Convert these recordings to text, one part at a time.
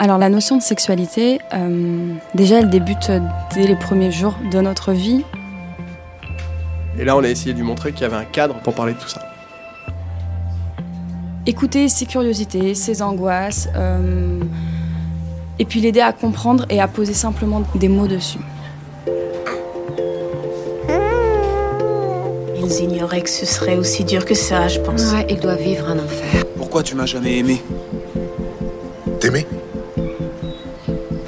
Alors la notion de sexualité, euh, déjà elle débute dès les premiers jours de notre vie. Et là on a essayé de lui montrer qu'il y avait un cadre pour parler de tout ça. Écouter ses curiosités, ses angoisses, euh, et puis l'aider à comprendre et à poser simplement des mots dessus. Ils ignoraient que ce serait aussi dur que ça, je pense. Ouais, il doit vivre un enfer. Pourquoi tu m'as jamais aimé?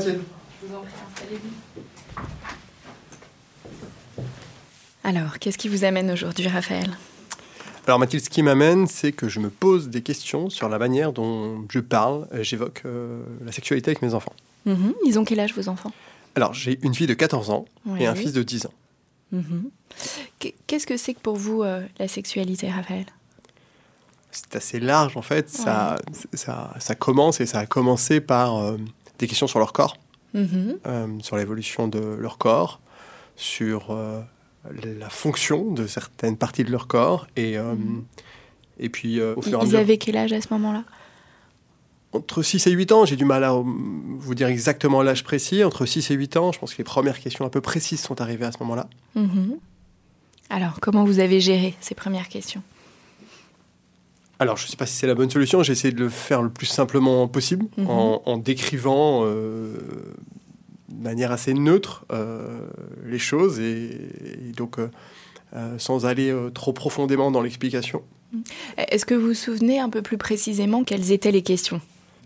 Mathilde. je vous en prie, installez-vous. Alors, qu'est-ce qui vous amène aujourd'hui, Raphaël? Alors Mathilde, ce qui m'amène, c'est que je me pose des questions sur la manière dont je parle, euh, j'évoque euh, la sexualité avec mes enfants. Mhm. Ils ont quel âge, vos enfants? Alors j'ai une fille de 14 ans et un fils de 10 ans. Mhm. Qu- Qu'est-ce que c'est que pour vous euh, la sexualité, Raphaël? C'est assez large en fait, ça, ça, ça commence et ça a commencé par euh, des questions sur leur corps, Mhm. euh, sur l'évolution de leur corps, sur euh, la fonction de certaines parties de leur corps et, euh, et puis au Ils fur et à ils mesure. avaient quel âge à ce moment-là? Entre 6 et 8 ans, j'ai du mal à vous dire exactement l'âge précis. Entre 6 et 8 ans, je pense que les premières questions un peu précises sont arrivées à ce moment-là. Mhm. Alors, comment vous avez géré ces premières questions? Alors, je ne sais pas si c'est la bonne solution. J'ai essayé de le faire le plus simplement possible, Mhm. en, en décrivant euh, de manière assez neutre euh, les choses et, et donc euh, sans aller trop profondément dans l'explication. Est-ce que vous vous souvenez un peu plus précisément quelles étaient les questions?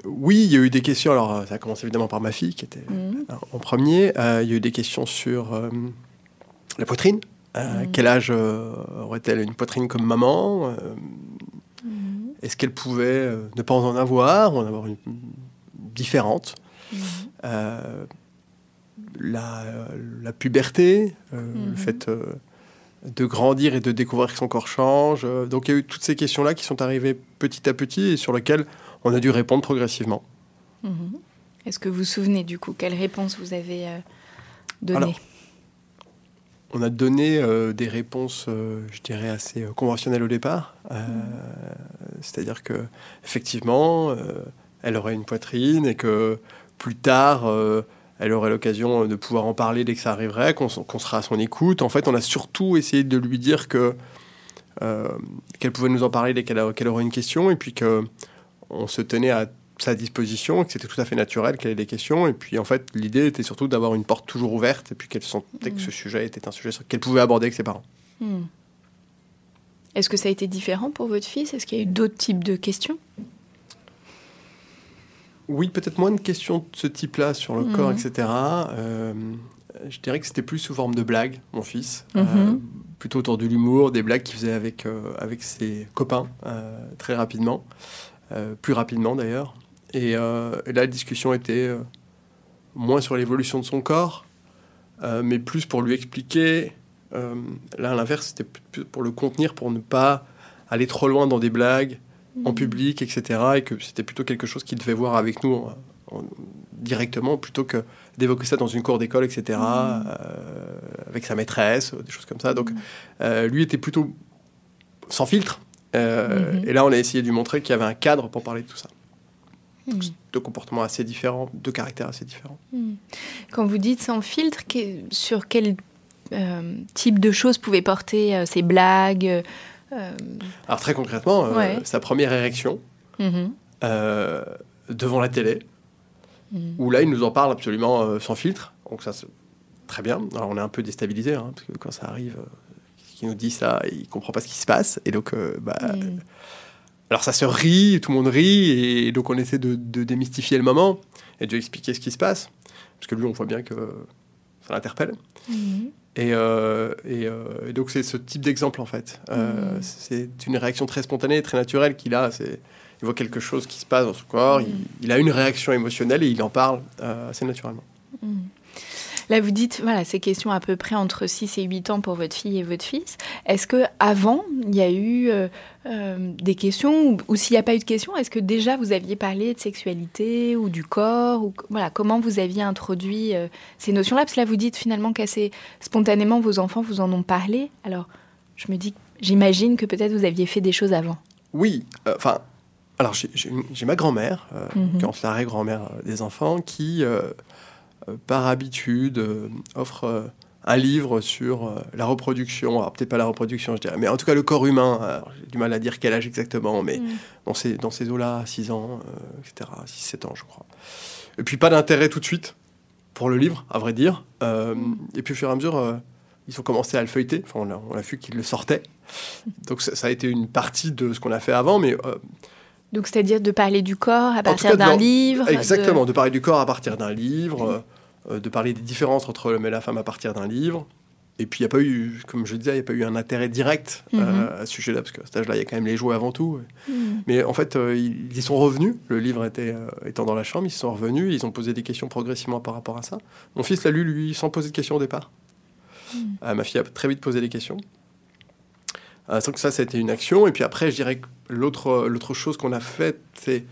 Oui, il y a eu des questions. Alors, ça a commencé évidemment par ma fille, qui était Mhm. en premier. Il y a eu des questions sur la poitrine. Mhm. Quel âge euh, aurait-elle une poitrine comme maman? Euh, Mhm. Est-ce qu'elle pouvait euh, ne pas en avoir ou en avoir une différente Mhm. Euh, la, la puberté, euh, Mhm. le fait euh, de grandir et de découvrir que son corps change. Donc il y a eu toutes ces questions-là qui sont arrivées petit à petit et sur lesquelles on a dû répondre progressivement. Mhm. Est-ce que vous vous souvenez du coup quelles réponses vous avez Alors, On a donné euh, des réponses, euh, je dirais, assez euh, conventionnelles au départ. Euh, C'est-à-dire que effectivement, elle aurait une poitrine et que plus tard, elle aurait l'occasion de pouvoir en parler dès que ça arriverait, qu'on sera à son écoute. En fait, on a surtout essayé de lui dire que qu'elle pouvait nous en parler dès qu'elle a- qu'elle aurait une question, et puis que on se tenait à sa disposition, que c'était tout à fait naturel qu'elle ait des questions. Et puis, en fait, l'idée était surtout d'avoir une porte toujours ouverte, et puis qu'elle sentait que ce sujet était un sujet qu'elle pouvait aborder avec ses parents. Hmm. Est-ce que ça a été différent pour votre fils? Est-ce qu'il y a eu d'autres types de questions? Oui, peut-être moins de questions de ce type-là sur le Mhm. corps, etc. Euh, je dirais que c'était plus sous forme de blagues, mon fils. Euh, plutôt autour de l'humour, des blagues qu'il faisait avec, euh, avec ses copains très rapidement. Euh, plus rapidement d'ailleurs. Et, euh, et là, la discussion était euh, moins sur l'évolution de son corps, euh, mais plus pour lui expliquer. là, à l'inverse, c'était pour le contenir, pour ne pas aller trop loin dans des blagues en public, etc. Et que c'était plutôt quelque chose qu'il devait voir avec nous en- en- directement, plutôt que d'évoquer ça dans une cour d'école, etc. euh, avec sa maîtresse, des choses comme ça. Donc, euh, lui était plutôt sans filtre. Euh, Mhm. Et là, on a essayé de lui montrer qu'il y avait un cadre pour parler de tout ça. Mhm. Deux comportements assez différents, deux caractères assez différents. Quand vous dites sans filtre, que- sur quel euh, type de choses pouvaient porter euh, ces blagues euh, Alors très concrètement, Ouais. sa première érection mhm. devant la télé, Mhm. où là il nous en parle absolument sans filtre. Donc ça c'est très bien. Alors on est un peu déstabilisé hein, parce que quand ça arrive, qu'il nous dit ça, il comprend pas ce qui se passe et donc bah. Alors ça se rit, tout le monde rit et donc on essaie de, de démystifier le moment et de lui expliquer ce qui se passe parce que lui on voit bien que ça l'interpelle. Mhm. Et, euh, et, euh, et donc c'est ce type d'exemple en fait. Euh, Mhm. C'est une réaction très spontanée, très naturelle qu'il a. Il voit quelque chose qui se passe dans son corps, Mhm. il, il a une réaction émotionnelle et il en parle assez naturellement. Là, vous dites, voilà, ces questions à peu près entre 6 et 8 ans pour votre fille et votre fils. Est-ce que avant il y a eu euh, euh, des questions ou, ou s'il n'y a pas eu de questions, est-ce que déjà vous aviez parlé de sexualité ou du corps ou voilà, comment vous aviez introduit euh, ces notions-là? Parce que là, vous dites finalement qu'assez spontanément, vos enfants vous en ont parlé. Alors, je me dis, j'imagine que peut-être vous aviez fait des choses avant. Oui, euh, enfin, alors j'ai- ma grand-mère, euh, Mhm. qui est en l'arrêt-grand-mère euh, des enfants, qui, par habitude, euh, offre euh, un livre sur euh, la reproduction. Alors peut-être pas la reproduction, je dirais, mais en tout cas le corps humain. J'ai du mal à dire quel âge exactement, mais Mhm. dans ces, dans ces eaux-là, 6 ans, euh, etc., 6-7 ans, je crois. Et puis pas d'intérêt tout de suite pour le livre, à vrai dire. Euh, Et puis au fur et à mesure, euh, ils ont commencé à le feuilleter. Enfin, on a, on a vu qu'ils le sortaient. Donc ça, ça a été une partie de ce qu'on a fait avant, mais euh, Donc, c'est-à-dire de parler du corps à partir d'un livre. exactement, de... parler du corps à partir d'un livre, euh, euh, de parler des différences entre l'homme et la femme à partir d'un livre. Et puis il n'y a pas eu, comme je disais, il n'y a pas eu un intérêt direct euh, Mhm. à ce sujet-là, parce qu'à cet âge-là, il y a quand même les jouets avant tout. Mhm. Mais en fait, euh, ils y sont revenus. Le livre était, euh, étant dans la chambre, ils sont revenus. Ils ont posé des questions progressivement par rapport à ça. Mon fils l'a lu, lui, sans poser de questions au départ. Euh, ma fille a très vite posé des questions. Euh, donc ça, c'était une action. Et puis après, je dirais que l'autre, l'autre chose qu'on a faite, c'est...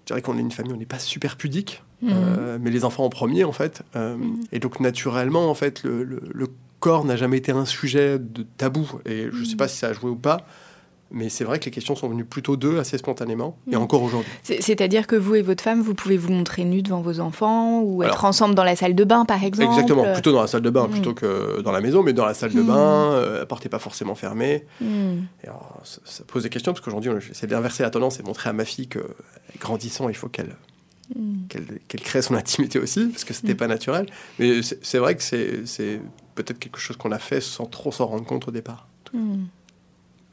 Je dirais qu'on est une famille, on n'est pas super pudique. Mhm. Euh, mais les enfants en premier, en fait. Euh, Et donc, naturellement, en fait, le, le- le corps n'a jamais été un sujet de tabou. Et je ne sais pas si ça a joué ou pas, mais c'est vrai que les questions sont venues plutôt d'eux assez spontanément, et Mhm. encore aujourd'hui. C'est- C'est-à-dire que vous et votre femme, vous pouvez vous montrer nus devant vos enfants ou être ensemble dans la salle de bain, par exemple? Exactement, plutôt dans la salle de bain Mhm. plutôt que dans la maison, mais dans la salle de Mhm. bain, euh, la porte n'est pas forcément fermée. Ça, ça pose des questions, parce qu'aujourd'hui, on essaie d'inverser la tendance et de montrer à ma fille que, grandissant, il faut qu'elle Qu'elle crée son intimité aussi, parce que c'était pas naturel. Mais c'est vrai que c'est peut-être quelque chose qu'on a fait sans trop s'en rendre compte au départ. Hmm.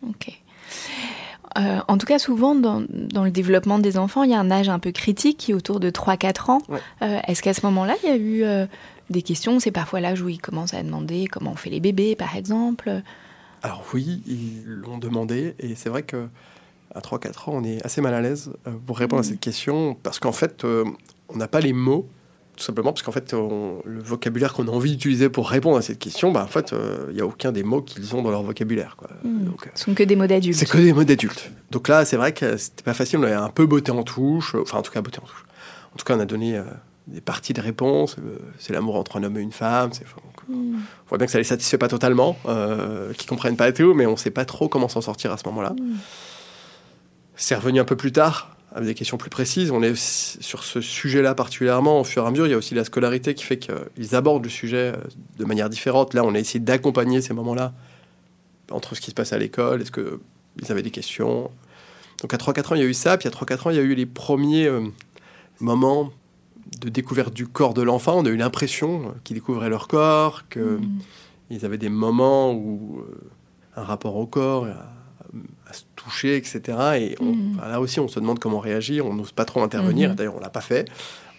Ok. Euh, en tout cas, souvent, dans, dans le développement des enfants, il y a un âge un peu critique qui est autour de 3-4 ans. Ouais. Euh, Est-ce qu'à ce moment-là, il y a eu euh, des questions? C'est parfois l'âge où ils commencent à demander comment on fait les bébés, par exemple. Alors oui, ils l'ont demandé, et c'est vrai que à 3-4 ans, on est assez mal à l'aise euh, pour répondre à cette question, parce qu'en fait, euh, on n'a pas les mots, tout simplement parce qu'en fait, on- le vocabulaire qu'on a envie d'utiliser pour répondre à cette question, bah, en fait, euh, il n'y a aucun des mots qu'ils ont dans leur vocabulaire. Quoi. Donc, euh, Ce sont que des mots d'adultes. c'est que des mots d'adultes. Donc là, c'est vrai que c'était pas facile, on avait un peu botté en touche, euh, enfin en tout cas botté en touche. En tout cas, on a donné euh, des parties de réponse, euh, c'est l'amour entre un homme et une femme, c'est... Hmm. on voit bien que ça les satisfait pas totalement, euh, qu'ils comprennent pas tout, mais on sait pas trop comment s'en sortir à ce moment-là. Hmm. C'est revenu un peu plus tard, avec des questions plus précises. On est sur ce sujet-là particulièrement, au fur et à mesure, il y a aussi la scolarité qui fait qu'ils abordent le sujet euh, de manière différente. Là, on a essayé d'accompagner ces moments-là entre ce qui se passe à l'école, est-ce qu'ils avaient des questions. Donc à 3-4 ans, il y a eu ça, puis à 3-4 ans, il y a eu les premiers euh, moments de découverte du corps de l'enfant. On a eu l'impression qu'ils découvraient leur corps, que Hmm. ils avaient des moments où euh, un rapport au corps, etc. Et on- enfin, là aussi, on se demande comment réagir. On n'ose pas trop intervenir. Mhm. D'ailleurs, on l'a pas fait.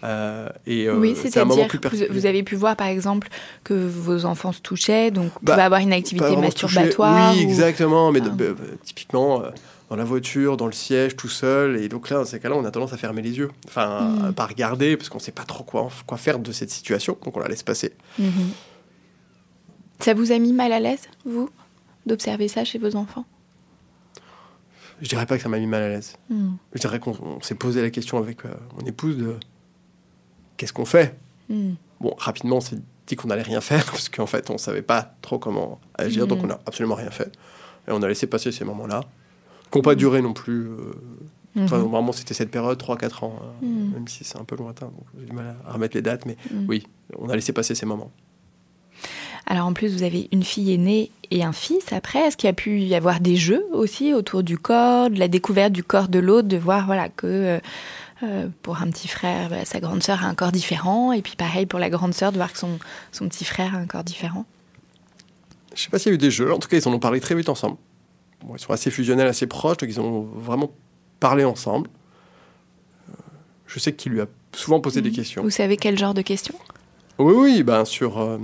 Euh, et euh, oui, moment c'est-à-dire vous, vous avez pu voir, par exemple, que vos enfants se touchaient, donc vous Bah, pouvez avoir une activité masturbatoire. Oui, ou- exactement. Mais Ah. bah, bah, typiquement, euh, dans la voiture, dans le siège, tout seul. Et donc là, dans ces cas-là, on a tendance à fermer les yeux. Enfin, à pas regarder, parce qu'on sait pas trop quoi, quoi faire de cette situation. Donc on la laisse passer. Mhm. Ça vous a mis mal à l'aise, vous, d'observer ça chez vos enfants? Je dirais pas que ça m'a mis mal à l'aise. Hmm. Je dirais qu'on on s'est posé la question avec euh, mon épouse de qu'est-ce qu'on fait? Hmm. Bon, rapidement, on s'est dit qu'on allait rien faire parce qu'en fait, on savait pas trop comment agir, donc Mhm. on n'a absolument rien fait. Et on a laissé passer ces moments-là, qui n'ont pas duré non plus. euh, Mhm. vraiment, c'était cette période, 3-4 ans, hein, même si c'est un peu lointain, donc j'ai du mal à remettre les dates, mais oui, on a laissé passer ces moments. Alors en plus, vous avez une fille aînée et un fils après. Est-ce qu'il y a pu y avoir des jeux aussi autour du corps, de la découverte du corps de l'autre, de voir voilà que euh, euh, pour un petit frère, bah, sa grande sœur a un corps différent, et puis pareil pour la grande sœur de voir que son, son petit frère a un corps différent? Je sais pas s'il y a eu des jeux, en tout cas, ils en ont parlé très vite ensemble. Bon, ils sont assez fusionnels, assez proches, donc ils ont vraiment parlé ensemble. Euh, Je sais qu'il lui a souvent posé des Mhm. questions. Vous savez quel genre de questions? Oui, oui, ben sur, euh,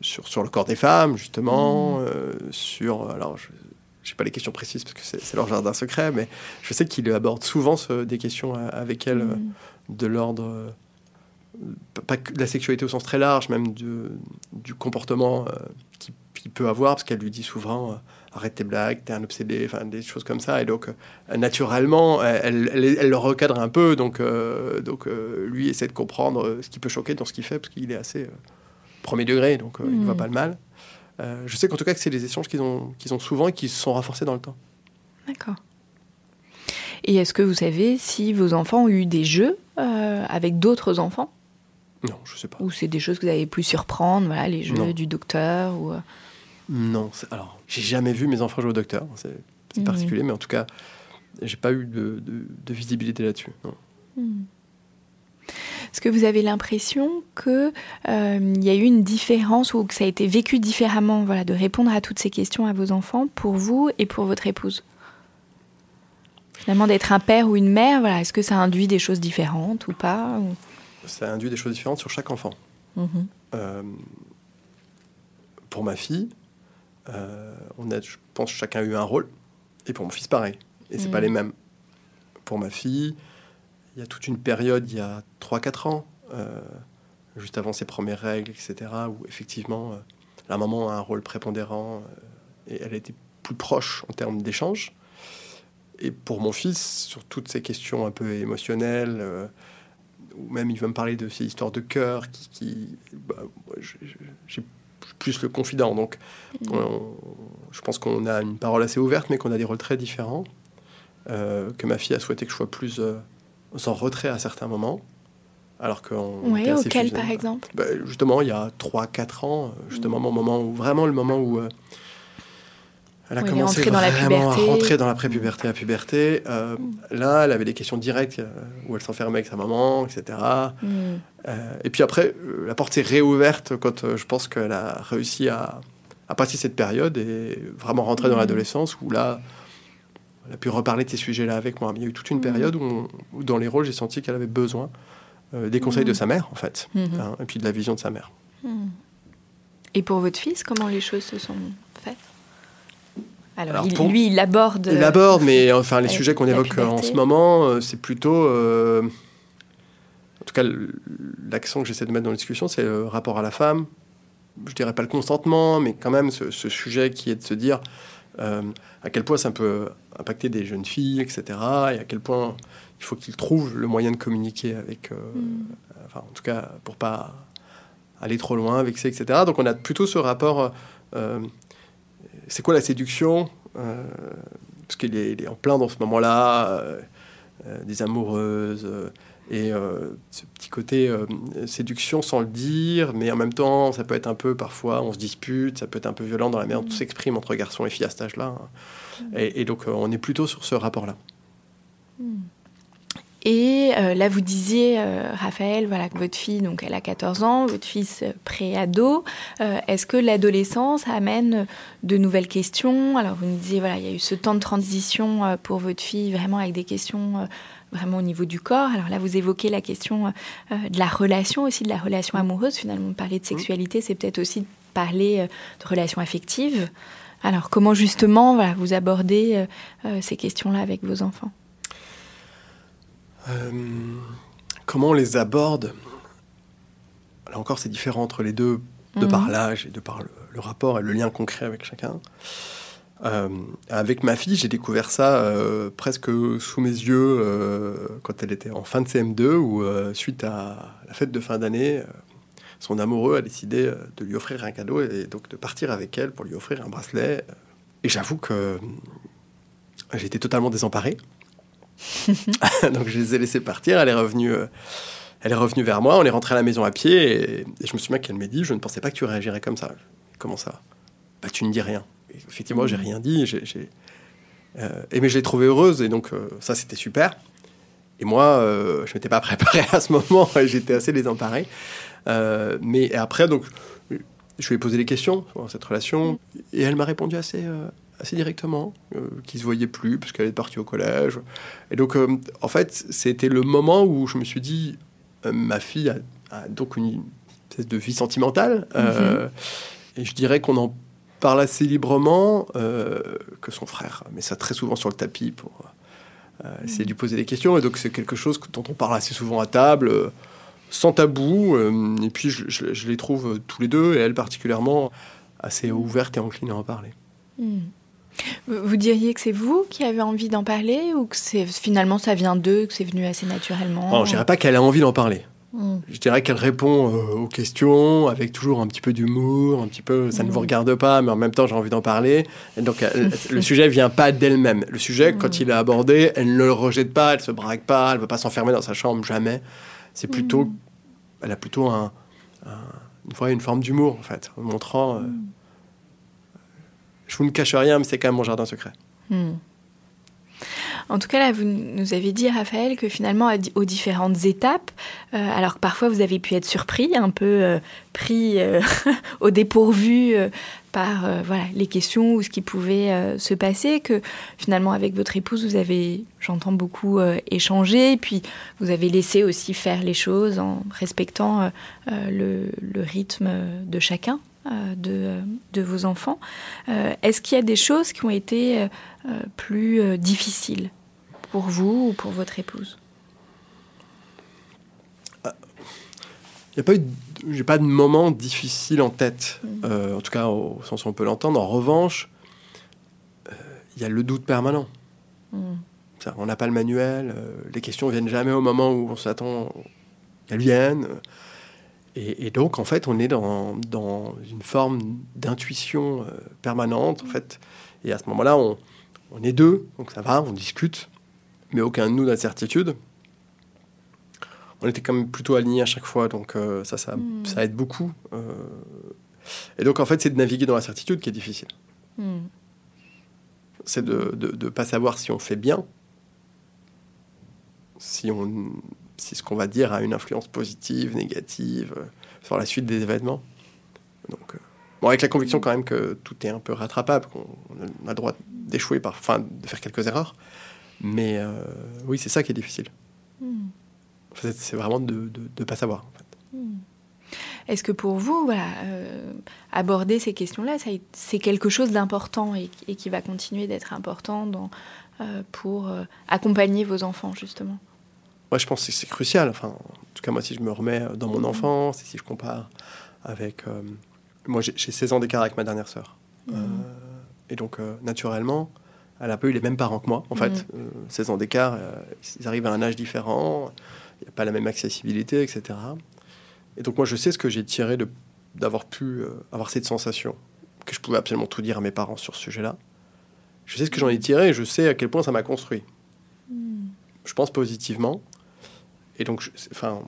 sur, sur le corps des femmes, justement, euh, sur... Alors, je n'ai pas les questions précises parce que c'est leur jardin secret, mais je sais qu'il aborde souvent ce- des questions euh, avec elle euh, Mhm. de l'ordre... euh, pas- que de la sexualité au sens très large, même de- du comportement euh, qu'il qu'il peut avoir, parce qu'elle lui dit souvent... euh, Arrête tes blagues, t'es un obsédé, enfin des choses comme ça. Et donc, euh, naturellement, elle, elle, elle le recadre un peu. Donc, euh, donc euh, lui essaie de comprendre euh, ce qui peut choquer dans ce qu'il fait, parce qu'il est assez euh, premier degré, donc euh, il ne voit pas le mal. Euh, je sais qu'en tout cas que c'est des échanges qu'ils ont, qu'ils ont souvent et qui se sont renforcés dans le temps. D'accord. Et est-ce que vous savez si vos enfants ont eu des jeux euh, avec d'autres enfants? Non, je sais pas. Ou c'est des choses que vous avez pu surprendre, voilà, les jeux Non. du docteur ou... Non, alors, j'ai jamais vu mes enfants jouer au docteur, c'est Mhm. particulier, mais en tout cas, j'ai pas eu de, de- de visibilité là-dessus. non. Est-ce que vous avez l'impression que euh, y a eu une différence ou que ça a été vécu différemment, voilà, de répondre à toutes ces questions à vos enfants pour vous et pour votre épouse? Finalement, d'être un père ou une mère, voilà, est-ce que ça induit des choses différentes ou pas ou- Ça induit des choses différentes sur chaque enfant. Mhm. Euh, pour ma fille, euh, on a, je pense, chacun eu un rôle. Et pour mon fils, pareil. Et c'est Mm. pas les mêmes. Pour ma fille, il y a toute une période, il y a 3-4 ans, euh, juste avant ses premières règles, etc., où effectivement, euh, la maman a un rôle prépondérant euh, et elle était plus proche en termes d'échange. Et pour mon fils, sur toutes ces questions un peu émotionnelles, ou même il va me parler de ces histoires de cœur qui, qui bah, j'ai plus le confident. Donc, on- je pense qu'on a une parole assez ouverte, mais qu'on a des rôles très différents. Euh, que ma fille a souhaité que je sois plus euh, en retrait à certains moments, alors qu'on Oui, auquel par exemple? Bah, justement, il y a 3-4 ans, justement, mon moment où, vraiment le moment où euh, elle a commencé la vraiment à rentrer dans la prépuberté, la puberté. euh, Là, elle avait des questions directes euh, où elle s'enfermait avec sa maman, etc. Mm. Euh, et puis après, la porte s'est réouverte quand je pense qu'elle a réussi à, à passer cette période et vraiment rentrer dans Mhm. l'adolescence où là, elle a pu reparler de ces sujets-là avec moi. Mais il y a eu toute une Mhm. période où, on- où dans les rôles, j'ai senti qu'elle avait besoin euh, des conseils de sa mère, en fait, Mhm. hein, et puis de la vision de sa mère. Et pour votre fils, comment les choses se sont faites? Alors, Alors, il- pour- lui, il aborde... Il aborde, mais enfin, les ouais, sujets qu'on évoque euh, en ce moment, euh, c'est plutôt. euh, en tout cas, l'accent que j'essaie de mettre dans la discussion, c'est le rapport à la femme. Je dirais pas le consentement, mais quand même ce, ce sujet qui est de se dire euh, à quel point ça peut impacter des jeunes filles, etc. Et à quel point il faut qu'ils trouvent le moyen de communiquer avec. euh, Mm. Enfin, en tout cas, pour pas aller trop loin, vexer, etc. Donc on a plutôt ce rapport. euh, c'est quoi la séduction Euh, Parce qu'il est, en plein dans ce moment-là, euh, euh, des amoureuses, euh, et euh, ce petit côté euh, séduction sans le dire, mais en même temps, ça peut être un peu, parfois, on se dispute, ça peut être un peu violent dans la manière dont on s'exprime entre garçons et filles à cet âge-là. hein. Et, et donc, euh, on est plutôt sur ce rapport-là. Et euh, là, vous disiez, Raphaël, voilà, que votre fille, donc, elle a 14 ans, votre fils pré-ado. Est-ce que l'adolescence amène de nouvelles questions? Alors, vous nous disiez, voilà, il y a eu ce temps de transition pour votre fille, vraiment avec des questions vraiment au niveau du corps. Alors là, vous évoquez la question euh, de la relation aussi, de la relation amoureuse. Finalement, parler de sexualité, c'est peut-être aussi parler euh, de relations affectives. Alors, comment justement, voilà, vous abordez euh, ces questions-là avec vos enfants? Euh, comment on les aborde? Là encore, c'est différent entre les deux, de Mhm. par l'âge et de par le, le rapport et le lien concret avec chacun. Euh, avec ma fille, j'ai découvert ça euh, presque sous mes yeux euh, quand elle était en fin de CM2, où suite à la fête de fin d'année, son amoureux a décidé de lui offrir un cadeau et donc de partir avec elle pour lui offrir un bracelet. Et j'avoue que j'étais totalement désemparé. donc je les ai laissés partir. Elle est revenue. Elle est revenue vers moi, on est rentré à la maison à pied et, je me souviens qu'elle m'a dit Je ne pensais pas que tu réagirais comme ça. Comment ça? Bah, tu ne dis rien effectivement, j'ai rien dit. J'ai, euh, et mais je l'ai trouvée heureuse et donc euh, ça, c'était super. Et moi, euh, je m'étais pas préparé à ce moment. J'étais assez désemparé. mais après, donc, je lui ai posé des questions sur cette relation et elle m'a répondu assez, assez directement, qu'il se voyait plus parce qu'elle est partie au collège. Et donc, en fait, c'était le moment où je me suis dit, ma fille a, donc une espèce de vie sentimentale. Mm-hmm. Et je dirais qu'on en parle assez librement euh, que son frère, mais ça très souvent sur le tapis pour euh, essayer de lui poser des questions. Et donc c'est quelque chose dont on parle assez souvent à table, euh, sans tabou. et puis je, les trouve tous les deux, et elle particulièrement, assez ouverte et encline à en parler. Hmm. Vous diriez que c'est vous qui avez envie d'en parler ou que c'est finalement ça vient d'eux, que c'est venu assez naturellement? Non, je dirais pas qu'elle a envie d'en parler. Je dirais qu'elle répond euh, aux questions avec toujours un petit peu d'humour, un petit peu ça ne vous mm. regarde pas, mais en même temps j'ai envie d'en parler. Et donc le sujet vient pas d'elle-même. Le sujet, quand mm. il est abordé, elle ne le rejette pas, elle se braque pas, elle ne veut pas s'enfermer dans sa chambre, jamais. C'est plutôt, mm. elle a plutôt un, une, une forme d'humour en fait, en montrant. Euh, je vous ne cache rien, mais c'est quand même mon jardin secret. En tout cas, là, vous nous avez dit, Raphaël, que finalement, aux différentes étapes, euh, alors que parfois vous avez pu être surpris, un peu euh, pris euh, au dépourvu par les questions ou ce qui pouvait se passer, que finalement, avec votre épouse, vous avez, j'entends beaucoup, échangé, puis vous avez laissé aussi faire les choses en respectant le, rythme de chacun. De, vos enfants. Est-ce qu'il y a des choses qui ont été plus difficiles pour vous ou pour votre épouse Il n'y a pas eu, j'ai pas de moment difficile en tête, mm. euh, en tout cas au sens où on peut l'entendre. En revanche, euh, il y a le doute permanent. Mm. on n'a pas le manuel, euh, les questions viennent jamais au moment où on s'attend qu'elles viennent. Et, donc, en fait, on est dans, dans une forme d'intuition permanente, en fait. Et à ce moment-là, on, on est deux, donc ça va, on discute mais aucun de nous d'incertitude. On était quand même plutôt alignés à chaque fois, donc euh, ça, ça, hmm. ça, aide beaucoup. Euh. et donc, en fait, c'est de naviguer dans l'incertitude qui est difficile. Hmm. C'est de ne pas savoir si on fait bien, si, on, si ce qu'on va dire a une influence positive, négative euh, sur la suite des événements. Donc, bon, avec la conviction quand même que tout est un peu rattrapable, qu'on a le droit d'échouer, enfin, de faire quelques erreurs. Mais euh, oui, c'est ça qui est difficile. Hmm. c'est vraiment de ne pas savoir. Hmm. Est-ce que pour vous, voilà, euh, aborder ces questions-là, c'est quelque chose d'important et, qui va continuer d'être important dans, euh, pour accompagner vos enfants, justement? Moi, je pense que c'est crucial. Enfin, en tout cas, moi, si je me remets dans mon hmm. enfance, et si je compare avec... moi, j'ai 16 ans d'écart avec ma dernière sœur. et donc, naturellement, elle a pas eu les mêmes parents que moi, en fait. 16 mm. euh, ans d'écart, euh, ils arrivent à un âge différent, il n'y a pas la même accessibilité, etc. Et donc moi, je sais ce que j'ai tiré d'avoir pu euh, avoir cette sensation, que je pouvais absolument tout dire à mes parents sur ce sujet-là. Je sais ce que j'en ai tiré et je sais à quel point ça m'a construit. Mm. Je pense positivement. Et donc, enfin,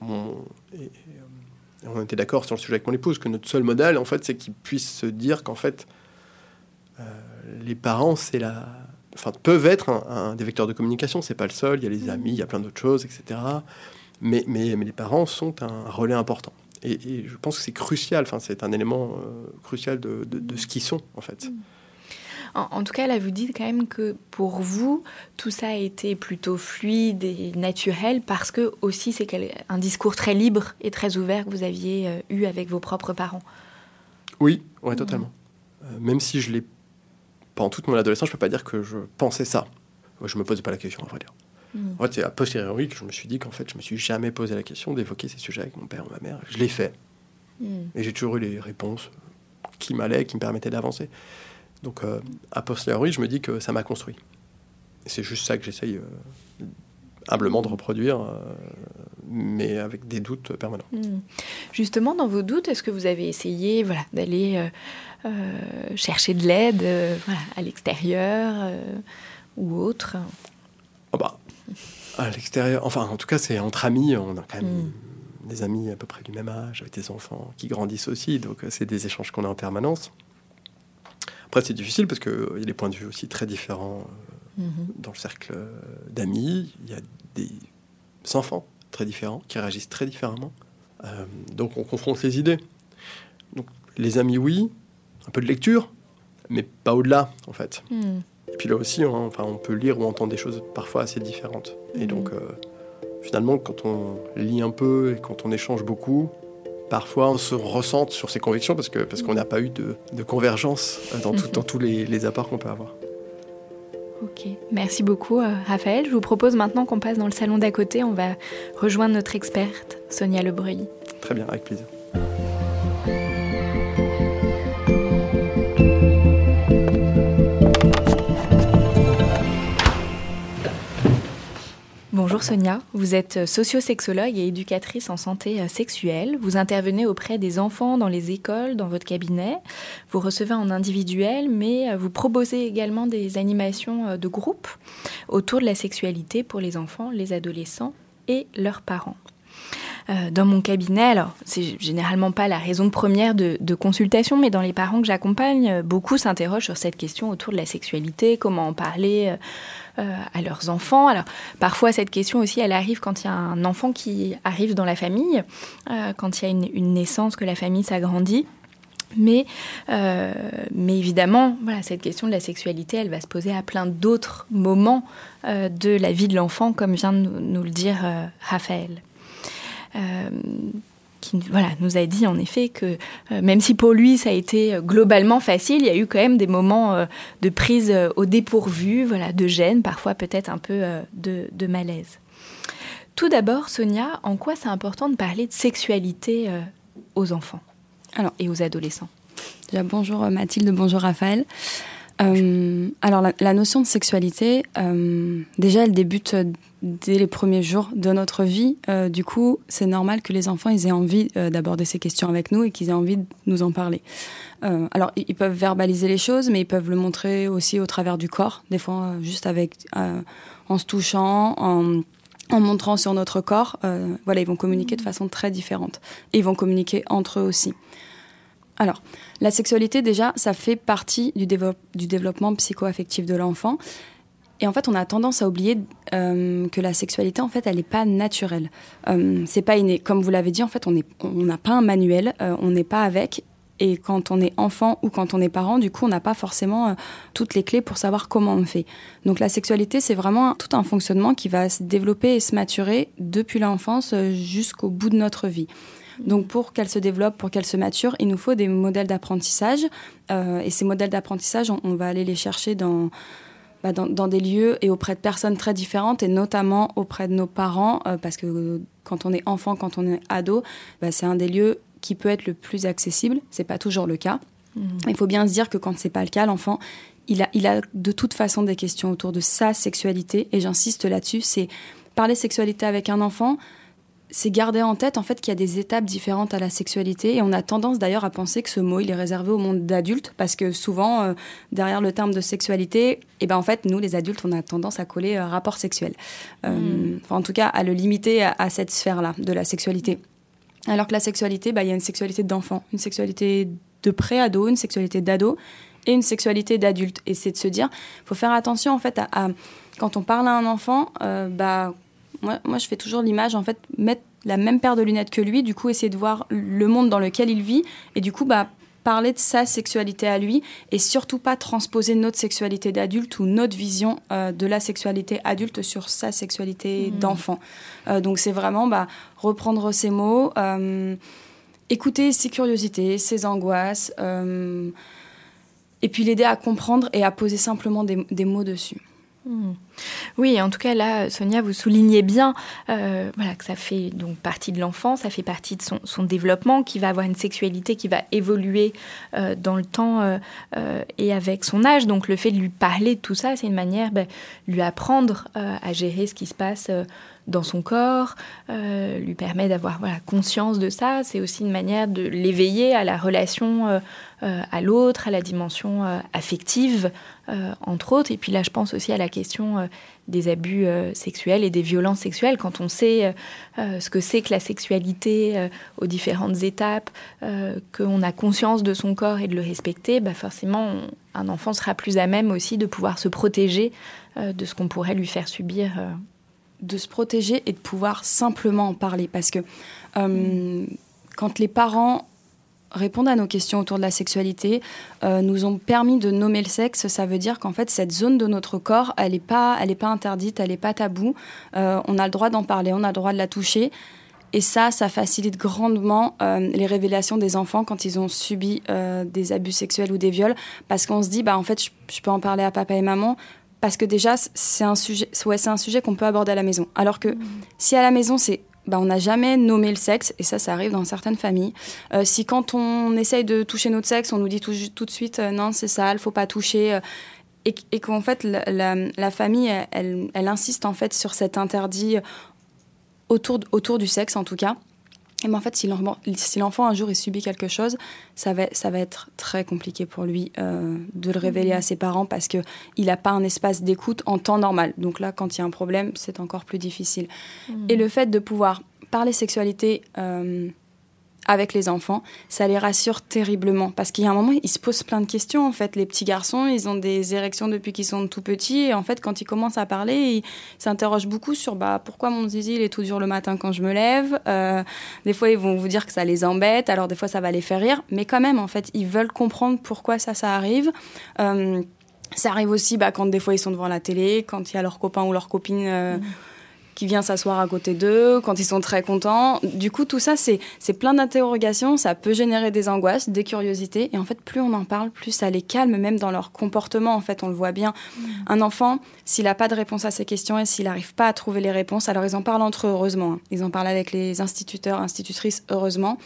on était d'accord sur le sujet avec mon épouse, que notre seul modèle, en fait, c'est qu'il puisse se dire qu'en fait, les parents, c'est la, enfin, peuvent être un, des vecteurs de communication. C'est pas le seul. Il y a les amis, il y a plein d'autres choses, etc. Mais, mais, mais, les parents sont un relais important. Et, je pense que c'est crucial. Enfin, c'est un élément euh, crucial de, de, ce qu'ils sont, en fait. En, tout cas, là, vous dites quand même que pour vous, tout ça a été plutôt fluide et naturel parce que aussi c'est un discours très libre et très ouvert que vous aviez euh, eu avec vos propres parents. Oui, ouais, totalement. Euh, même si je l'ai pendant toute mon adolescence, je peux pas dire que je pensais ça. Je me posais pas la question, à vrai dire. Mm. En fait, c'est a posteriori que je me suis dit qu'en fait, je me suis jamais posé la question d'évoquer ces sujets avec mon père ou ma mère. Je l'ai fait. Mm. Et j'ai toujours eu les réponses qui m'allaient, qui me permettaient d'avancer. Donc, euh, a posteriori, je me dis que ça m'a construit. Et c'est juste ça que j'essaye euh, humblement de reproduire, euh, mais avec des doutes permanents. Hmm. Justement, dans vos doutes, est-ce que vous avez essayé voilà, d'aller chercher de l'aide à l'extérieur ou autre? Oh bah, À l'extérieur, enfin, en tout cas, c'est entre amis, on a quand même. Hmm. Des amis à peu près du même âge, avec des enfants qui grandissent aussi, donc c'est des échanges qu'on a en permanence. Après, c'est difficile parce qu'il y a des points de vue aussi très différents euh, mhm. dans le cercle d'amis. Il y a des enfants très différents qui réagissent très différemment. Euh, donc, on confronte les idées. Donc, les amis, oui, un peu de lecture, mais pas au-delà, en fait. Mhm. Et puis là aussi, on, enfin, on peut lire ou entendre des choses parfois assez différentes. Et donc, mhm. euh, finalement, quand on lit un peu et quand on échange beaucoup, parfois on se ressente sur ses convictions parce qu'on parce qu'on n'a pas eu de, convergence dans, dans tous les, les apports qu'on peut avoir. Ok, merci beaucoup euh, Raphaël. Je vous propose maintenant qu'on passe dans le salon d'à côté. On va rejoindre notre experte Sonia Lebreuil. Très bien, avec plaisir. Bonjour Sonia, vous êtes sociosexologue et éducatrice en santé euh, sexuelle. Vous intervenez auprès des enfants dans les écoles, dans votre cabinet. Vous recevez en individuel, mais euh, vous proposez également des animations euh, de groupe autour de la sexualité pour les enfants, les adolescents et leurs parents. Dans mon cabinet, alors c'est généralement pas la raison première de, consultation, mais dans les parents que j'accompagne, beaucoup s'interrogent sur cette question autour de la sexualité, comment en parler euh, à leurs enfants. Alors parfois cette question aussi, elle arrive quand il y a un enfant qui arrive dans la famille, euh, quand il y a une, naissance, que la famille s'agrandit. Mais, euh, mais évidemment, voilà, cette question de la sexualité, elle va se poser à plein d'autres moments de la vie de l'enfant, comme vient de nous, le dire Raphaël qui voilà, nous a dit en effet que euh, même si pour lui ça a été euh, globalement facile, il y a eu quand même des moments euh, de prise au dépourvu, voilà, de gêne, parfois peut-être un peu de, malaise. Tout d'abord, Sonia, en quoi c'est important de parler de sexualité aux enfants? Alors, et aux adolescents? Bonjour Mathilde, bonjour Raphaël. Alors la, la, notion de sexualité, déjà elle débute dès les premiers jours de notre vie. Euh, du coup, c'est normal que les enfants ils aient envie euh, d'aborder ces questions avec nous et qu'ils aient envie de nous en parler. Euh, alors, ils peuvent verbaliser les choses, mais ils peuvent le montrer aussi au travers du corps, des fois juste avec, en se touchant, en, en montrant sur notre corps. voilà, ils vont communiquer de façon très différente. Et ils vont communiquer entre eux aussi. Alors, la sexualité, déjà, ça fait partie du, développement psycho-affectif de l'enfant. Et en fait, on a tendance à oublier euh, que la sexualité, en fait, elle n'est pas naturelle. Euh, c'est pas inné. Comme vous l'avez dit, en fait, on n'a pas un manuel, euh, on n'est pas avec. Et quand on est enfant ou quand on est parent, du coup, on n'a pas forcément toutes les clés pour savoir comment on fait. Donc la sexualité, c'est vraiment tout un fonctionnement qui va se développer et se maturer depuis l'enfance jusqu'au bout de notre vie. Donc pour qu'elle se développe, pour qu'elle se mature, il nous faut des modèles d'apprentissage. et ces modèles d'apprentissage, on, va aller les chercher dans, bah, dans, des lieux et auprès de personnes très différentes, et notamment auprès de nos parents, euh, parce que quand on est enfant, quand on est ado, bah, c'est un des lieux qui peut être le plus accessible. C'est pas toujours le cas. Mmh. Il faut bien se dire que quand c'est pas le cas, l'enfant, il a, il a de toute façon des questions autour de sa sexualité, et j'insiste là-dessus, c'est parler sexualité avec un enfant, c'est garder en tête en fait qu'il y a des étapes différentes à la sexualité. Et on a tendance d'ailleurs à penser que ce mot il est réservé au monde d'adultes parce que souvent euh, derrière le terme de sexualité et eh ben en fait nous les adultes on a tendance à coller euh, rapport sexuel. Euh, hmm. enfin en tout cas à le limiter à, cette sphère là de la sexualité. Alors que la sexualité bah, il y a une sexualité d'enfant une sexualité de pré-ado une sexualité d'ado et une sexualité d'adulte. Et c'est de se dire faut faire attention en fait à, quand on parle à un enfant bah moi, je fais toujours l'image, en fait, mettre la même paire de lunettes que lui, du coup, essayer de voir le monde dans lequel il vit, et du coup, bah, parler de sa sexualité à lui, et surtout pas transposer notre sexualité d'adulte ou notre vision euh, de la sexualité adulte sur sa sexualité mmh. d'enfant. Euh, donc, c'est vraiment bah, reprendre ses mots, euh, écouter ses curiosités, ses angoisses, et puis l'aider à comprendre et à poser simplement des mots dessus. Hmm. Oui, en tout cas là, Sonia, vous soulignez bien euh, que ça fait donc partie de l'enfant, ça fait partie de son, développement, qui va avoir une sexualité qui va évoluer euh, dans le temps euh, et avec son âge. Donc le fait de lui parler de tout ça, c'est une manière de ben, lui apprendre à gérer ce qui se passe dans son corps, lui permet d'avoir conscience de ça. C'est aussi une manière de l'éveiller à la relation à l'autre, à la dimension affective euh, entre autres. Et puis là, je pense aussi à la question euh, des abus euh, sexuels et des violences sexuelles. Quand on sait ce que c'est que la sexualité aux différentes étapes, qu'on a conscience de son corps et de le respecter, bah forcément, un enfant sera plus à même aussi de pouvoir se protéger de ce qu'on pourrait lui faire subir. De se protéger et de pouvoir simplement en parler. Parce que quand les parents répondre à nos questions autour de la sexualité, euh, nous ont permis de nommer le sexe. Ça veut dire qu'en fait, cette zone de notre corps, elle n'est pas, elle pas interdite, elle n'est pas taboue. Euh, on a le droit d'en parler, on a le droit de la toucher. Et ça, ça facilite grandement euh, les révélations des enfants quand ils ont subi des abus sexuels ou des viols, parce qu'on se dit, bah en fait, je, peux en parler à papa et maman, parce que déjà, c'est un sujet, ouais, c'est un sujet qu'on peut aborder à la maison. Alors que mmh. si à la maison, c'est bah, on n'a jamais nommé le sexe, et ça, ça arrive dans certaines familles. Euh, si quand on essaye de toucher notre sexe, on nous dit tout, de suite euh, non, c'est sale, faut pas toucher, euh, et, et qu'en fait la, famille, elle, elle, insiste en fait sur cet interdit autour, autour du sexe en tout cas. Et mais en fait, si l'enfant un jour il subit quelque chose, ça va, ça va être très compliqué pour lui euh, de le révéler à ses parents parce qu'il n'a pas un espace d'écoute en temps normal. Donc là, quand il y a un problème, c'est encore plus difficile. Mmh. Et le fait de pouvoir parler sexualité euh, avec les enfants, ça les rassure terriblement. Parce qu'il y a un moment, ils se posent plein de questions. En fait, les petits garçons, ils ont des érections depuis qu'ils sont tout petits. Et en fait, quand ils commencent à parler, ils s'interrogent beaucoup sur bah, pourquoi mon zizi il est tout dur le matin quand je me lève? Euh, des fois, ils vont vous dire que ça les embête. Alors, des fois, ça va les faire rire. Mais quand même, en fait, ils veulent comprendre pourquoi ça, ça arrive. Euh, ça arrive aussi bah, quand des fois, ils sont devant la télé, quand il y a leur copain ou leur copine. Euh, mmh qui vient s'asseoir à côté d'eux, quand ils sont très contents. Du coup, tout ça, c'est plein d'interrogations, ça peut générer des angoisses, des curiosités. Et en fait, plus on en parle, plus ça les calme, même dans leur comportement. En fait, on le voit bien. Mm. Un enfant, s'il n'a pas de réponse à ces questions et s'il n'arrive pas à trouver les réponses, alors ils en parlent entre eux, heureusement. Hein. Ils en parlent avec les instituteurs, institutrices, heureusement.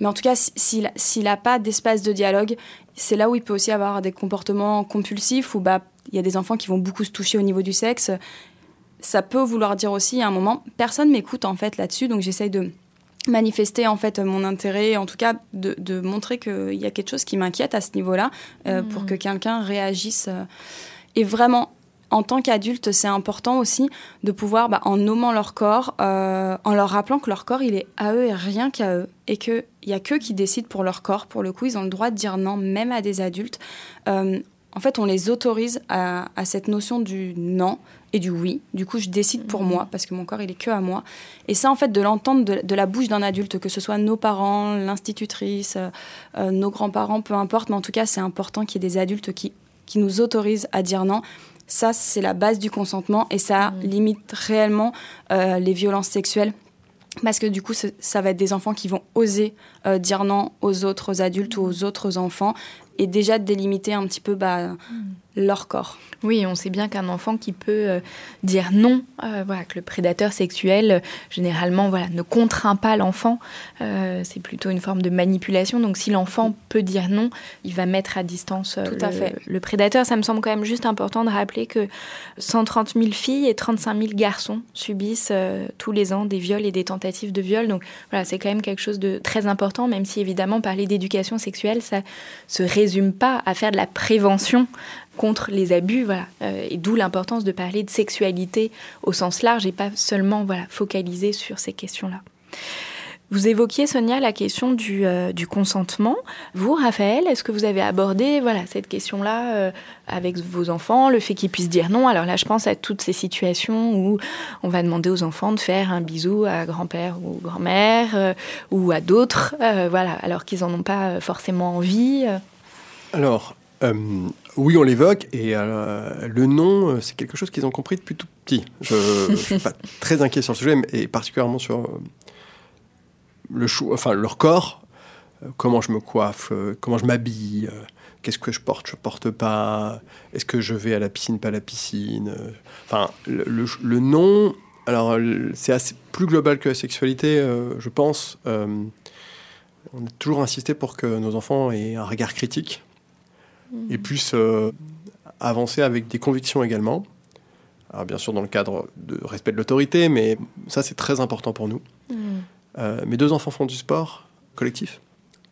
Mais en tout cas, s'il n'a pas d'espace de dialogue, c'est là où il peut aussi avoir des comportements compulsifs, où bah, il y a des enfants qui vont beaucoup se toucher au niveau du sexe ça peut vouloir dire aussi à un moment, personne m'écoute en fait là-dessus, donc j'essaye de manifester en fait mon intérêt, en tout cas de, montrer qu'il y a quelque chose qui m'inquiète à ce niveau-là, euh, pour que quelqu'un réagisse. Euh. Et vraiment, en tant qu'adulte, c'est important aussi de pouvoir, bah, en nommant leur corps, euh, en leur rappelant que leur corps, il est à eux et rien qu'à eux, et qu'il n'y a qu'eux qui décident pour leur corps. Pour le coup, ils ont le droit de dire non, même à des adultes. En fait, on les autorise à, à cette notion du non, et du oui. Du coup, je décide pour mhm. moi parce que mon corps, il est que à moi. Et ça, en fait, de l'entendre de, la bouche d'un adulte, que ce soit nos parents, l'institutrice, euh, euh, nos grands-parents, peu importe, mais en tout cas, c'est important qu'il y ait des adultes qui, qui nous autorisent à dire non. Ça, c'est la base du consentement et ça mhm. limite réellement euh, les violences sexuelles. Parce que du coup, ça va être des enfants qui vont oser dire non aux autres adultes ou aux autres enfants et déjà de délimiter un petit peu bah, mhm. Leur corps. Oui, on sait bien qu'un enfant qui peut euh, dire non, euh, voilà, que le prédateur sexuel euh, généralement voilà, ne contraint pas l'enfant, c'est plutôt une forme de manipulation. Donc si l'enfant peut dire non, il va mettre à distance Tout le, à fait. le prédateur. Ça me semble quand même juste important de rappeler que 130 000 filles et 35 000 garçons subissent tous les ans des viols et des tentatives de viol. Donc voilà, c'est quand même quelque chose de très important, même si évidemment parler d'éducation sexuelle, ça se résume pas à faire de la prévention contre les abus, voilà. Euh, et d'où l'importance de parler de sexualité au sens large et pas seulement voilà, focaliser sur ces questions-là. Vous évoquiez, Sonia, la question du, euh, du consentement. Vous, Raphaël, est-ce que vous avez abordé voilà, cette question-là euh, avec vos enfants, le fait qu'ils puissent dire non? Alors là, je pense à toutes ces situations où on va demander aux enfants de faire un bisou à grand-père ou grand-mère ou à d'autres, voilà, alors qu'ils n'en ont pas forcément envie. Alors, oui, on l'évoque, et euh, le nom, euh, c'est quelque chose qu'ils ont compris depuis tout petit. Je ne suis pas très inquiet sur le sujet, et particulièrement sur euh, le enfin, leur corps, comment je me coiffe, comment je m'habille, qu'est-ce que je porte, je porte pas, est-ce que je vais à la piscine, pas à la piscine. le, le- c'est plus global que la sexualité, je pense. On a toujours insisté pour que nos enfants aient un regard critique et puissent euh, avancer avec des convictions également. Alors bien sûr dans le cadre de respect de l'autorité, mais ça c'est très important pour nous. Euh, mes deux enfants font du sport collectif.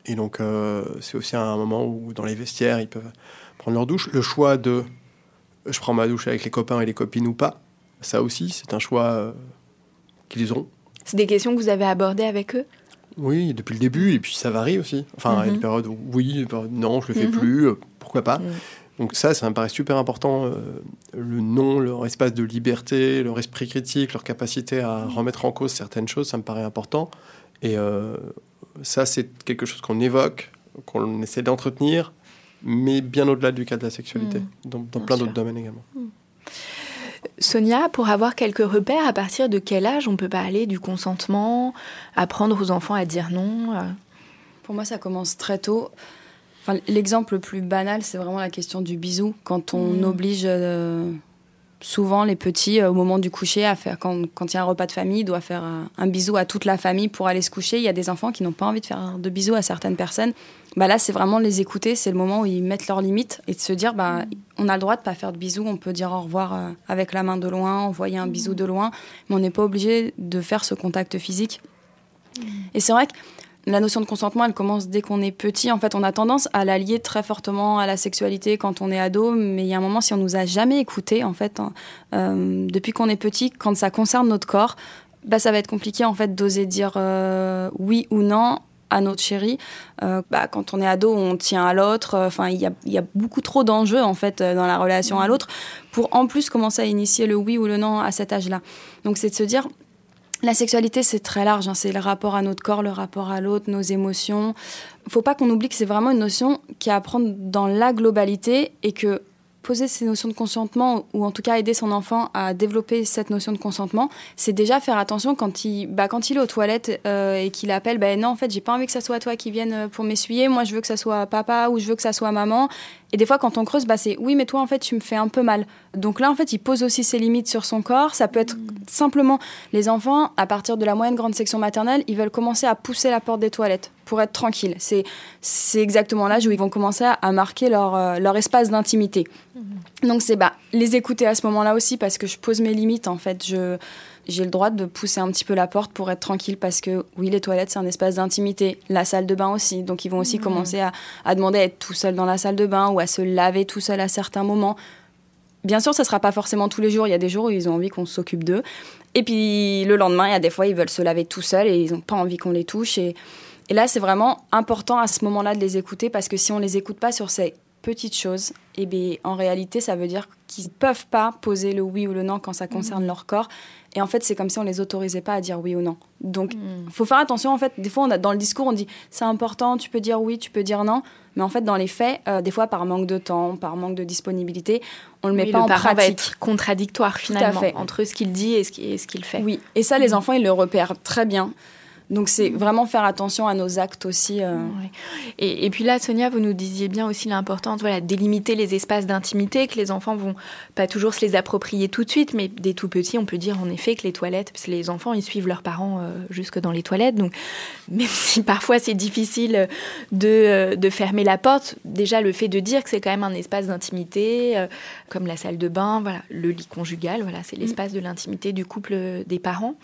Et donc, euh, c'est aussi un moment où, dans les vestiaires, ils peuvent prendre leur douche. Le choix de je prends ma douche avec les copains et les copines ou pas, ça aussi, c'est un choix qu'ils auront. C'est des questions que vous avez abordées avec eux? Oui, depuis le début, et puis ça varie aussi. Enfin, il y a des Mhm. périodes où oui, des périodes où non, je le fais Mhm. plus, euh, pourquoi pas. Mhm. Donc ça, ça me paraît super important. euh, le non, leur espace de liberté, leur esprit critique, leur capacité à remettre en cause certaines choses, ça me paraît important. Et euh, ça, c'est quelque chose qu'on évoque, qu'on essaie d'entretenir, mais bien au-delà du cas de la sexualité, dans, plein d'autres domaines également. Sonia, pour avoir quelques repères, à partir de quel âge on peut parler du consentement, apprendre aux enfants à dire non euh, Pour moi, ça commence très tôt. Enfin, L'exemple le plus banal, c'est vraiment la question du bisou. Quand on Mm. oblige euh, souvent les petits, euh, au moment du coucher, à faire, quand, quand il y a un repas de famille, doit faire un, un bisou à toute la famille pour aller se coucher. Il y a des enfants qui n'ont pas envie de faire de bisous à certaines personnes. Bah là, c'est vraiment les écouter. C'est le moment où ils mettent leurs limites et de se dire, bah, on a le droit de pas faire de bisous. On peut dire au revoir euh, avec la main de loin, envoyer un bisou de loin, mais on n'est pas obligé de faire ce contact physique. Et c'est vrai que la notion de consentement, elle commence dès qu'on est petit. En fait, on a tendance à la lier très fortement à la sexualité quand on est ado, mais il y a un moment, si on nous a jamais écouté, en fait, hein, euh, depuis qu'on est petit, quand ça concerne notre corps, bah, ça va être compliqué, en fait, d'oser dire euh, oui ou non à notre chérie. Euh, bah, quand on est ado, on tient à l'autre. Enfin, il y a, y a beaucoup trop d'enjeux, en fait, dans la relation à l'autre, pour en plus commencer à initier le oui ou le non à cet âge-là. Donc, c'est de se dire, la sexualité, c'est très large. hein. C'est le rapport à notre corps, le rapport à l'autre, nos émotions. Faut pas qu'on oublie que c'est vraiment une notion qui à prendre dans la globalité et que poser ces notions de consentement ou en tout cas aider son enfant à développer cette notion de consentement, c'est déjà faire attention quand il, bah, quand il est aux toilettes euh, et qu'il appelle, ben non, en fait, j'ai pas envie que ça soit toi qui vienne euh, pour m'essuyer. Moi, je veux que ça soit papa ou je veux que ça soit maman. Et des fois, quand on creuse, bah, c'est oui, mais toi, en fait, tu me fais un peu mal. Donc là, en fait, il pose aussi ses limites sur son corps. Ça peut être simplement les enfants, à partir de la moyenne grande section maternelle, ils veulent commencer à pousser la porte des toilettes pour être tranquilles. C'est, c'est exactement l'âge où ils vont commencer à, à marquer leur, euh, leur espace d'intimité. Donc c'est bah, les écouter à ce moment-là aussi parce que je pose mes limites en fait. Je, j'ai le droit de pousser un petit peu la porte pour être tranquille parce que oui, les toilettes c'est un espace d'intimité, la salle de bain aussi. Donc ils vont aussi commencer à, à demander à être tout seul dans la salle de bain ou à se laver tout seul à certains moments. Bien sûr, ça sera pas forcément tous les jours. Il y a des jours où ils ont envie qu'on s'occupe d'eux. Et puis le lendemain, il y a des fois, ils veulent se laver tout seuls et ils n'ont pas envie qu'on les touche. Et, et là, c'est vraiment important à ce moment-là de les écouter parce que si on les écoute pas sur ces petites choses, et bien, en réalité, ça veut dire qu'ils peuvent pas poser le oui ou le non quand ça concerne leur corps. Et en fait, c'est comme si on les autorisait pas à dire oui ou non. Donc, il faut faire attention. En fait, des fois, on a, dans le discours, on dit c'est important, tu peux dire oui, tu peux dire non. Mais en fait, dans les faits, euh, des fois, par manque de temps, par manque de disponibilité, on le met pas le en parent pratique. va être contradictoire finalement fait. entre ce qu'il dit et ce qu'il et ce qu'il fait. Oui, et ça, les enfants, ils le repèrent très bien. Donc, c'est vraiment faire attention à nos actes aussi. euh. Ouais. Et, et puis là, Sonia, vous nous disiez bien aussi l'importance voilà, délimiter les espaces d'intimité, que les enfants vont pas toujours se les approprier tout de suite, mais dès tout petits, on peut dire en effet que les toilettes, parce que les enfants, ils suivent leurs parents euh, jusque dans les toilettes, donc même si parfois c'est difficile de, euh, de fermer la porte, déjà le fait de dire que c'est quand même un espace d'intimité, comme la salle de bain, voilà, le lit conjugal, voilà, c'est l'espace de l'intimité du couple des parents.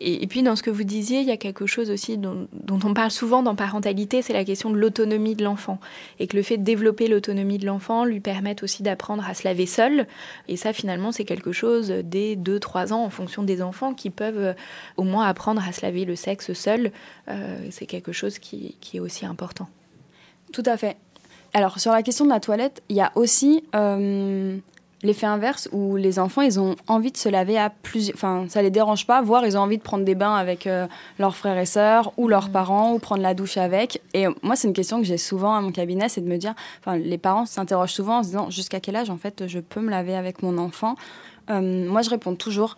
Et, et puis dans ce que vous disiez, il y a quelque chose aussi dont, on parle souvent dans parentalité, c'est la question de l'autonomie de l'enfant. Et que le fait de développer l'autonomie de l'enfant lui permette aussi d'apprendre à se laver seul. Et ça, finalement, c'est quelque chose dès 2-3 ans, en fonction des enfants, qui peuvent euh, au moins apprendre à se laver le sexe seul. Euh, c'est quelque chose qui, qui est aussi important. Tout à fait. Alors, sur la question de la toilette, il y a aussi euh, l'effet inverse où les enfants, ils ont envie de se laver à plusieurs... Enfin, ça les dérange pas, voire ils ont envie de prendre des bains avec euh, leurs frères et sœurs ou leurs parents ou prendre la douche avec. Et moi, c'est une question que j'ai souvent à mon cabinet, c'est de me dire... Enfin, les parents s'interrogent souvent en se disant jusqu'à quel âge, en fait, je peux me laver avec mon enfant? Euh, Moi, je réponds toujours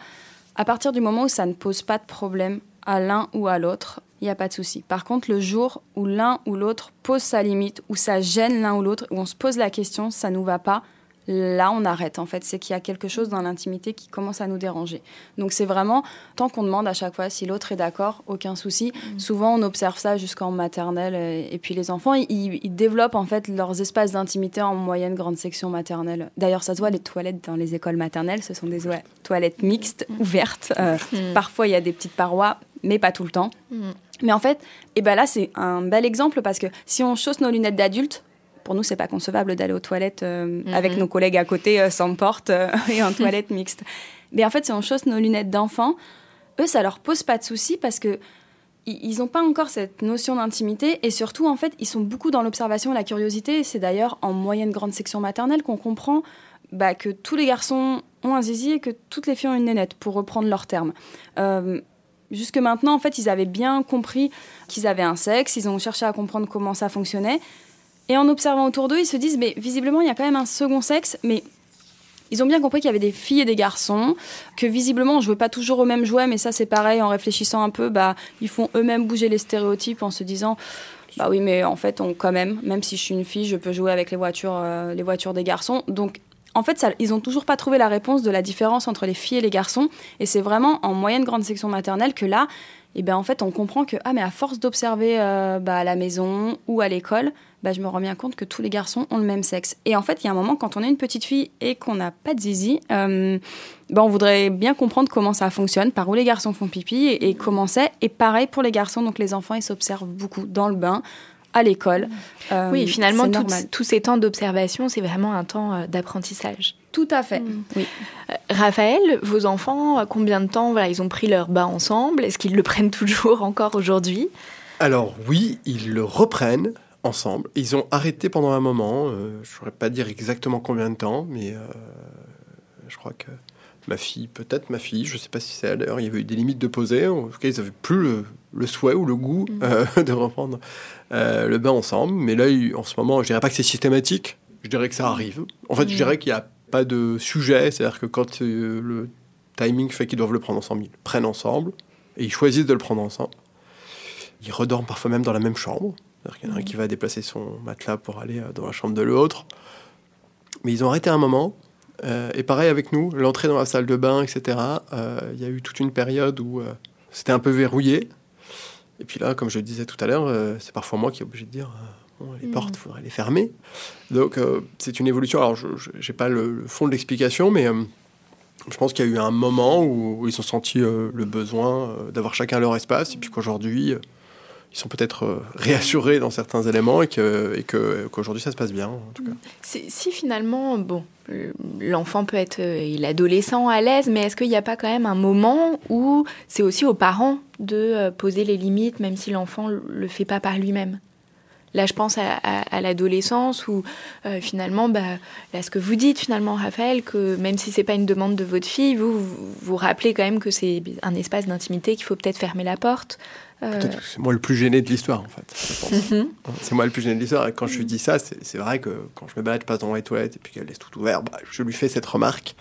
à partir du moment où ça ne pose pas de problème à l'un ou à l'autre, il n'y a pas de souci. Par contre, le jour où l'un ou l'autre pose sa limite, où ça gêne l'un ou l'autre, où on se pose la question, ça nous va pas, là on arrête en fait. C'est qu'il y a quelque chose dans l'intimité qui commence à nous déranger. Donc c'est vraiment, tant qu'on demande à chaque fois si l'autre est d'accord, aucun souci. Mm. Souvent on observe ça jusqu'en maternelle et, puis les enfants, ils, développent en fait leurs espaces d'intimité en moyenne grande section maternelle. D'ailleurs ça se voit, les toilettes dans les écoles maternelles, ce sont des toilettes mixtes, mm. ouvertes. Euh, mm. Parfois il y a des petites parois, mais pas tout le temps. Mais en fait, et eh ben là, c'est un bel exemple parce que si on chausse nos lunettes d'adulte, pour nous, c'est pas concevable d'aller aux toilettes euh, mhm. avec nos collègues à côté euh, sans porte euh, et en toilette mixte. Mais en fait, si on chausse nos lunettes d'enfant, eux, ça leur pose pas de soucis parce que ils n'ont pas encore cette notion d'intimité et surtout, en fait, ils sont beaucoup dans l'observation et la curiosité. C'est d'ailleurs en moyenne grande section maternelle qu'on comprend bah, que tous les garçons ont un zizi et que toutes les filles ont une nénette, pour reprendre leurs termes. jusque maintenant, en fait, ils avaient bien compris qu'ils avaient un sexe, ils ont cherché à comprendre comment ça fonctionnait, et en observant autour d'eux, ils se disent, mais visiblement, il y a quand même un second sexe, mais ils ont bien compris qu'il y avait des filles et des garçons, que visiblement on jouait pas toujours au même jouet, mais ça c'est pareil, en réfléchissant un peu, bah, ils font eux-mêmes bouger les stéréotypes en se disant, bah oui, mais en fait, on, quand même, même si je suis une fille, je peux jouer avec les voitures, euh, les voitures des garçons. Donc en fait, ça, ils ont toujours pas trouvé la réponse de la différence entre les filles et les garçons. Et c'est vraiment en moyenne grande section maternelle que là, et ben en fait, on comprend que ah mais à force d'observer euh, bah, à la maison ou à l'école, bah, je me rends bien compte que tous les garçons ont le même sexe. Et en fait, il y a un moment, quand on est une petite fille et qu'on n'a pas de zizi, euh, bah, on voudrait bien comprendre comment ça fonctionne, par où les garçons font pipi et, comment c'est. Et pareil pour les garçons, donc les enfants, ils s'observent beaucoup dans le bain, à l'école. Euh, oui, finalement, tous ces temps d'observation, c'est vraiment un temps euh, d'apprentissage. Tout à fait. Mm. Oui. Raphaël, vos enfants, combien de temps voilà, ils ont pris leur bain ensemble? Est-ce qu'ils le prennent toujours encore aujourd'hui? Alors oui, ils le reprennent ensemble. Ils ont arrêté pendant un moment, euh, je ne saurais pas dire exactement combien de temps, mais euh, je crois que ma fille, peut-être ma fille, je ne sais pas si c'est à l'heure, il y avait eu des limites de poser, en tout cas ils n'avaient plus le, souhait ou le goût mm. euh, de reprendre le bain ensemble, mais là en ce moment, je dirais pas que c'est systématique, je dirais que ça arrive. En fait, je mm. dirais qu'il n'y a pas de sujet, c'est-à-dire que quand le timing fait qu'ils doivent le prendre ensemble, ils le prennent ensemble, et ils choisissent de le prendre ensemble. Ils redorment parfois même dans la même chambre. Il y en a un qui va déplacer son matelas pour aller euh, dans la chambre de l'autre. Mais ils ont arrêté un moment. Euh, et pareil avec nous, l'entrée dans la salle de bain, etc. Euh, il y a eu toute une période où c'était un peu verrouillé. Et puis là, comme je le disais tout à l'heure, c'est parfois moi qui est obligé de dire les mm. portes, il faudrait les fermer. Donc c'est une évolution. Alors je n'ai pas le, fond de l'explication, mais je pense qu'il y a eu un moment où, où ils ont senti le besoin d'avoir chacun leur espace. Et puis qu'aujourd'hui, ils sont peut-être euh, réassurés dans certains éléments et que et qu'aujourd'hui ça se passe bien en tout cas. Si finalement bon l'enfant peut être euh, l'adolescent à l'aise, mais est-ce qu'il n'y a pas quand même un moment où c'est aussi aux parents de euh, poser les limites, même si l'enfant le fait pas par lui-même? Là, je pense à, l'adolescence où finalement, bah, là, ce que vous dites finalement, Raphaël, que même si c'est pas une demande de votre fille, vous vous rappelez quand même que c'est un espace d'intimité qu'il faut peut-être fermer la porte. Euh, c'est moi le plus gêné de l'histoire, en fait. Mhm. c'est moi le plus gêné de l'histoire. Et quand je lui dis ça, c'est vrai que quand je me balade, je passe dans les toilettes et puis qu'elle laisse tout ouvert, bah, je lui fais cette remarque.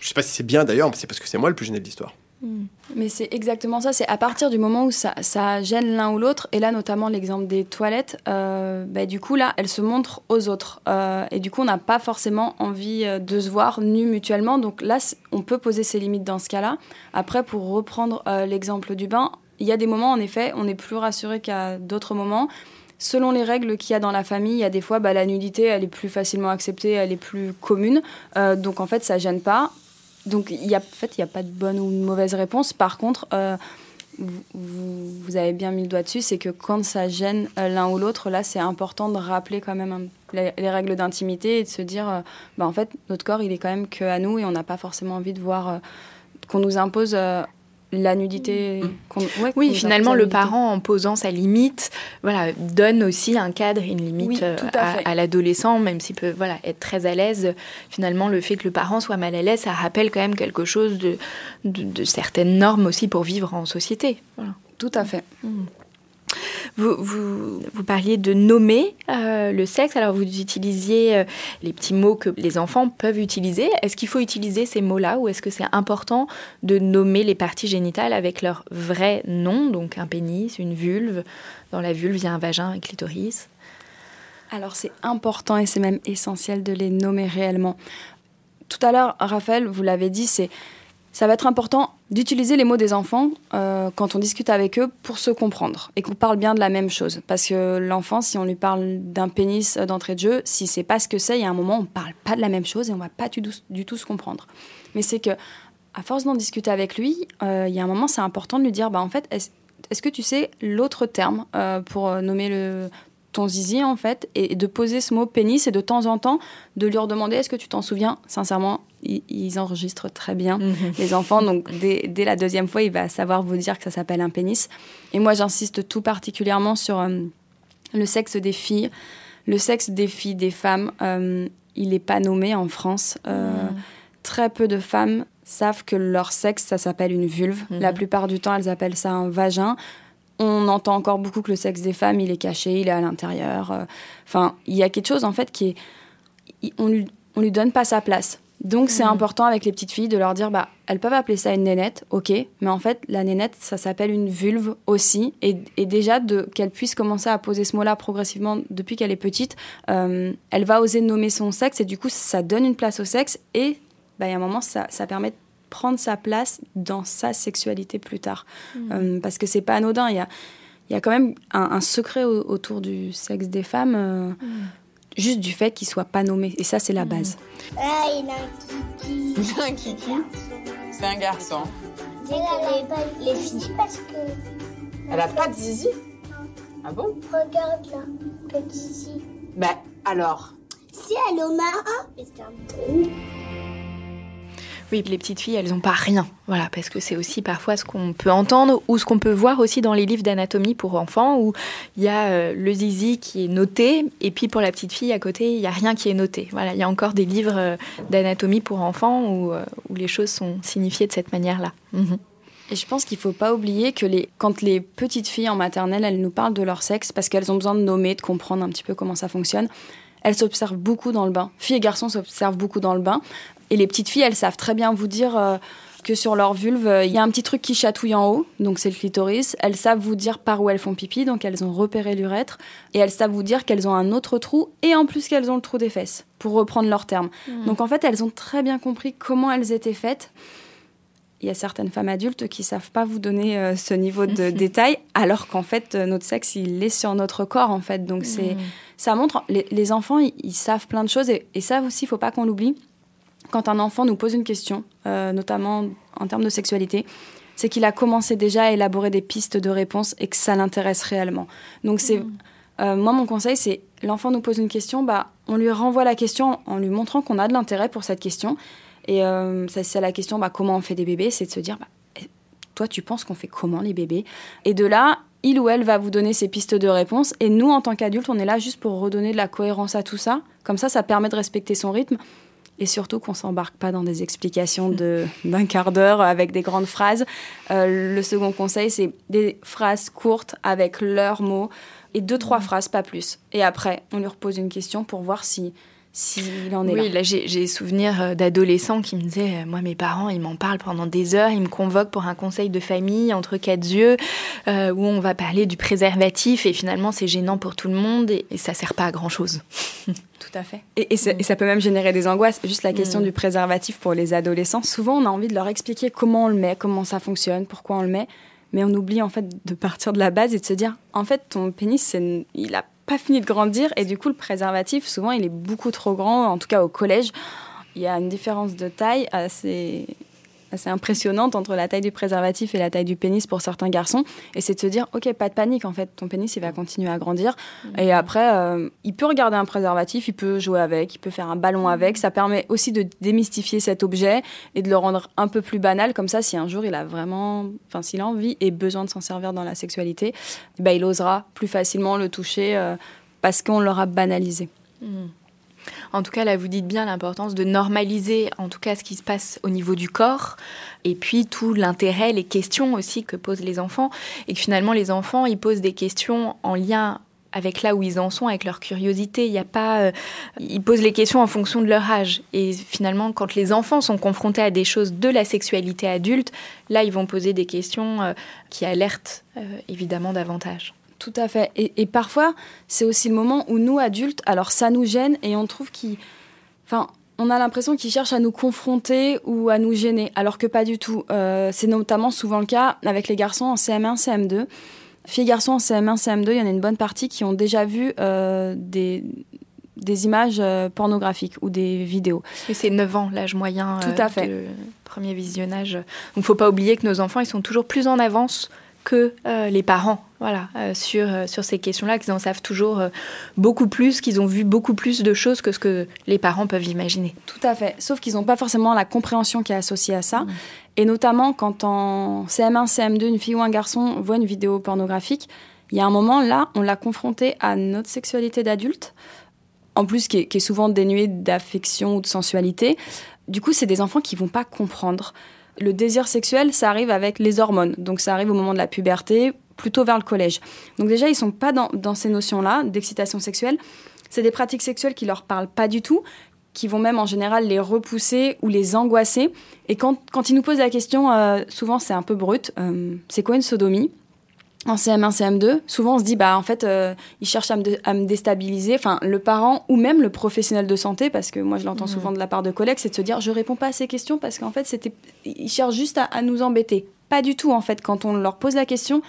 Je sais pas si c'est bien d'ailleurs, mais c'est parce que c'est moi le plus gêné de l'histoire. Mm. Mais c'est exactement ça. C'est à partir du moment où ça, ça gêne l'un ou l'autre, et là notamment l'exemple des toilettes, euh, bah, du coup là, elles se montrent aux autres. Euh, et du coup, on n'a pas forcément envie de se voir nus mutuellement. Donc là, on peut poser ses limites dans ce cas-là. Après, pour reprendre l'exemple du bain, il y a des moments, en effet, on est plus rassuré qu'à d'autres moments. Selon les règles qu'il y a dans la famille, il y a des fois, bah, la nudité, elle est plus facilement acceptée, elle est plus commune. Euh, donc, en fait, ça gêne pas. Donc, il en fait, il n'y a pas de bonne ou de mauvaise réponse. Par contre, euh, vous, avez bien mis le doigt dessus, c'est que quand ça gêne euh, l'un ou l'autre, là, c'est important de rappeler quand même les, règles d'intimité et de se dire, bah, en fait, notre corps, il est quand même que à nous et on n'a pas forcément envie de voir qu'on nous impose la nudité. Mm. oui, finalement, le parent, en posant sa limite, voilà, donne aussi un cadre, une limite euh, à, l'adolescent, même s'il peut voilà, être très à l'aise. Finalement, le fait que le parent soit mal à l'aise, ça rappelle quand même quelque chose de, de, certaines normes aussi pour vivre en société. Tout à fait. Mm. Vous, vous, parliez de nommer euh, le sexe, alors vous utilisiez euh, les petits mots que les enfants peuvent utiliser. Est-ce qu'il faut utiliser ces mots-là ou est-ce que c'est important de nommer les parties génitales avec leur vrai nom, donc un pénis, une vulve Dans la vulve, il y a un vagin, un clitoris. Alors c'est important et c'est même essentiel de les nommer réellement. Tout à l'heure, Raphaël, vous l'avez dit, c'est ça va être important d'utiliser les mots des enfants euh, quand on discute avec eux pour se comprendre et qu'on parle bien de la même chose. Parce que l'enfant, si on lui parle d'un pénis d'entrée de jeu, si c'est pas ce que c'est, il y a un moment, on parle pas de la même chose et on va pas du, tout se comprendre. Mais c'est que, à force d'en discuter avec lui, euh, il y a un moment, c'est important de lui dire, bah en fait, est-ce que tu sais l'autre terme euh, pour nommer le, ton zizi en fait et de poser ce mot pénis et de temps en temps de lui redemander est-ce que tu t'en souviens? Sincèrement ils, enregistrent très bien mhm. les enfants donc dès, la deuxième fois il va savoir vous dire que ça s'appelle un pénis et moi j'insiste tout particulièrement sur euh, le sexe des filles le sexe des filles des femmes euh, il n'est pas nommé en France euh, mhm. très peu de femmes savent que leur sexe, ça s'appelle une vulve. La mhm. plupart du temps, elles appellent ça un vagin on entend encore beaucoup que le sexe des femmes, il est caché, il est à l'intérieur. Euh, enfin, il y a quelque chose en fait qui est, on lui, on lui donne pas sa place. Donc c'est mhm. important avec les petites filles de leur dire bah elles peuvent appeler ça une nénette, ok, mais en fait la nénette ça s'appelle une vulve aussi et, déjà de qu'elle puisse commencer à poser ce mot-là progressivement depuis qu'elle est petite, euh, elle va oser nommer son sexe et du coup ça donne une place au sexe et bah, il y a un moment ça, ça permet de prendre sa place dans sa sexualité plus tard. Mmh. Euh, parce que c'est pas anodin. Il y a, il y a quand même un, secret autour du sexe des femmes, euh, mmh. juste du fait qu'il soit pas nommé. Et ça, c'est la mmh. base. Ah, il a un kiki. Il a un kiki C'est un garçon. Regarde pas les filles parce que. Elle a pas de zizi Ah bon? Regarde là, le zizi. Ben alors? Si elle est au marin, c'est un trou. Oui, les petites filles, elles n'ont pas rien. Voilà, parce que c'est aussi parfois ce qu'on peut entendre ou ce qu'on peut voir aussi dans les livres d'anatomie pour enfants où il y a euh, le zizi qui est noté et puis pour la petite fille à côté, il n'y a rien qui est noté. Voilà, il y a encore des livres euh, d'anatomie pour enfants où, euh, où, les choses sont signifiées de cette manière-là. Mhm. Et je pense qu'il ne faut pas oublier que quand les petites filles en maternelle, elles nous parlent de leur sexe parce qu'elles ont besoin de nommer, de comprendre un petit peu comment ça fonctionne, elles s'observent beaucoup dans le bain. Filles et garçons s'observent beaucoup dans le bain. Et les petites filles, elles savent très bien vous dire euh, que sur leur vulve, il y a un petit truc qui chatouille en haut, donc c'est le clitoris. Elles savent vous dire par où elles font pipi, donc elles ont repéré l'urètre. Et elles savent vous dire qu'elles ont un autre trou, et en plus qu'elles ont le trou des fesses, pour reprendre leur terme. Hmm. Donc en fait, elles ont très bien compris comment elles étaient faites. Il y a certaines femmes adultes qui savent pas vous donner euh, ce niveau de détail, alors qu'en fait, euh, notre sexe, il est sur notre corps, en fait. Donc c'est, hmm. ça montre, les, enfants, ils, savent plein de choses, et, et ça aussi, il faut pas qu'on l'oublie quand un enfant nous pose une question, euh, notamment en termes de sexualité, c'est qu'il a commencé déjà à élaborer des pistes de réponse et que ça l'intéresse réellement. Donc c'est mmh. euh, moi mon conseil c'est l'enfant nous pose une question, bah on lui renvoie la question en lui montrant qu'on a de l'intérêt pour cette question. Et euh, c'est la question bah, comment on fait des bébés, c'est de se dire bah, eh, toi tu penses qu'on fait comment les bébés? Et de là il ou elle va vous donner ses pistes de réponse et nous en tant qu'adultes on est là juste pour redonner de la cohérence à tout ça. Comme ça ça permet de respecter son rythme et surtout qu'on s'embarque pas dans des explications d'un quart d'heure avec des grandes phrases. Euh, le second conseil, c'est des phrases courtes avec leurs mots et deux, trois mmh. phrases, pas plus. Et après, on lui repose une question pour voir si s'il en est oui, là. j'ai souvenir euh, d'adolescents qui me disaient, euh, moi mes parents, ils m'en parlent pendant des heures, ils me convoquent pour un conseil de famille entre quatre yeux, euh, où on va parler du préservatif, et finalement c'est gênant pour tout le monde, et, ça sert pas à grand-chose. Tout à fait. Et, ça, peut même générer des angoisses. Juste la question mm. du préservatif pour les adolescents, souvent on a envie de leur expliquer comment on le met, comment ça fonctionne, pourquoi on le met, mais on oublie en fait de partir de la base et de se dire, en fait ton pénis, il a pas fini de grandir et du coup le préservatif souvent il est beaucoup trop grand en tout cas au collège. Il y a une différence de taille assez assez impressionnante entre la taille du préservatif et la taille du pénis pour certains garçons. Et c'est de se dire, ok, pas de panique, en fait, ton pénis, il va continuer à grandir. Mmh. Et après, euh, il peut regarder un préservatif, il peut jouer avec, il peut faire un ballon avec. Ça permet aussi de démystifier cet objet et de le rendre un peu plus banal. Comme ça, si un jour il a vraiment, enfin, s'il a envie et besoin de s'en servir dans la sexualité, bah, il osera plus facilement le toucher euh, parce qu'on l'aura banalisé. Mmh. En tout cas, là, vous dites bien l'importance de normaliser, en tout cas, ce qui se passe au niveau du corps, et puis tout l'intérêt, les questions aussi que posent les enfants, et que finalement, les enfants, ils posent des questions en lien avec là où ils en sont, avec leur curiosité. Il y a pas, euh, ils posent les questions en fonction de leur âge. Et finalement, quand les enfants sont confrontés à des choses de la sexualité adulte, là, ils vont poser des questions euh, qui alertent euh, évidemment davantage. Tout à fait. Et, parfois, c'est aussi le moment où nous, adultes, alors ça nous gêne et on trouve qu'ils... Enfin, on a l'impression qu'ils cherchent à nous confronter ou à nous gêner, alors que pas du tout. Euh, c'est notamment souvent le cas avec les garçons en CM1, CM2. Filles et garçons en CM1, CM2, il y en a une bonne partie qui ont déjà vu euh, des, des images euh, pornographiques ou des vidéos. Et c'est 9 ans l'âge moyen Tout à fait. de premier visionnage. Donc il ne faut pas oublier que nos enfants, ils sont toujours plus en avance que les parents voilà, euh, sur, euh, sur ces questions-là, qu'ils en savent toujours beaucoup plus, qu'ils ont vu beaucoup plus de choses que ce que les parents peuvent imaginer. Tout à fait, sauf qu'ils n'ont pas forcément la compréhension qui est associée à ça. Mmh. Et notamment quand en CM1, CM2, une fille ou un garçon voit une vidéo pornographique, il y a un moment là, on l'a confronté à notre sexualité d'adulte, en plus qui est, qui est souvent dénuée d'affection ou de sensualité. Du coup, c'est des enfants qui vont pas comprendre. Le désir sexuel, ça arrive avec les hormones. Donc ça arrive au moment de la puberté, plutôt vers le collège. Donc déjà, ils sont pas dans, ces notions-là d'excitation sexuelle. C'est des pratiques sexuelles qui leur parlent pas du tout, qui vont même en général les repousser ou les angoisser. Et quand, ils nous posent la question, euh, souvent c'est un peu brut, euh, c'est quoi une sodomie? En CM1, CM2, souvent on se dit bah en fait euh, ils cherchent à me, déstabiliser, enfin le parent ou même le professionnel de santé parce que moi je l'entends mmh. souvent de la part de collègues, c'est de se dire je réponds pas à ces questions parce qu'en fait c'était ils cherchent juste à, nous embêter. Pas du tout en fait quand on leur pose la question.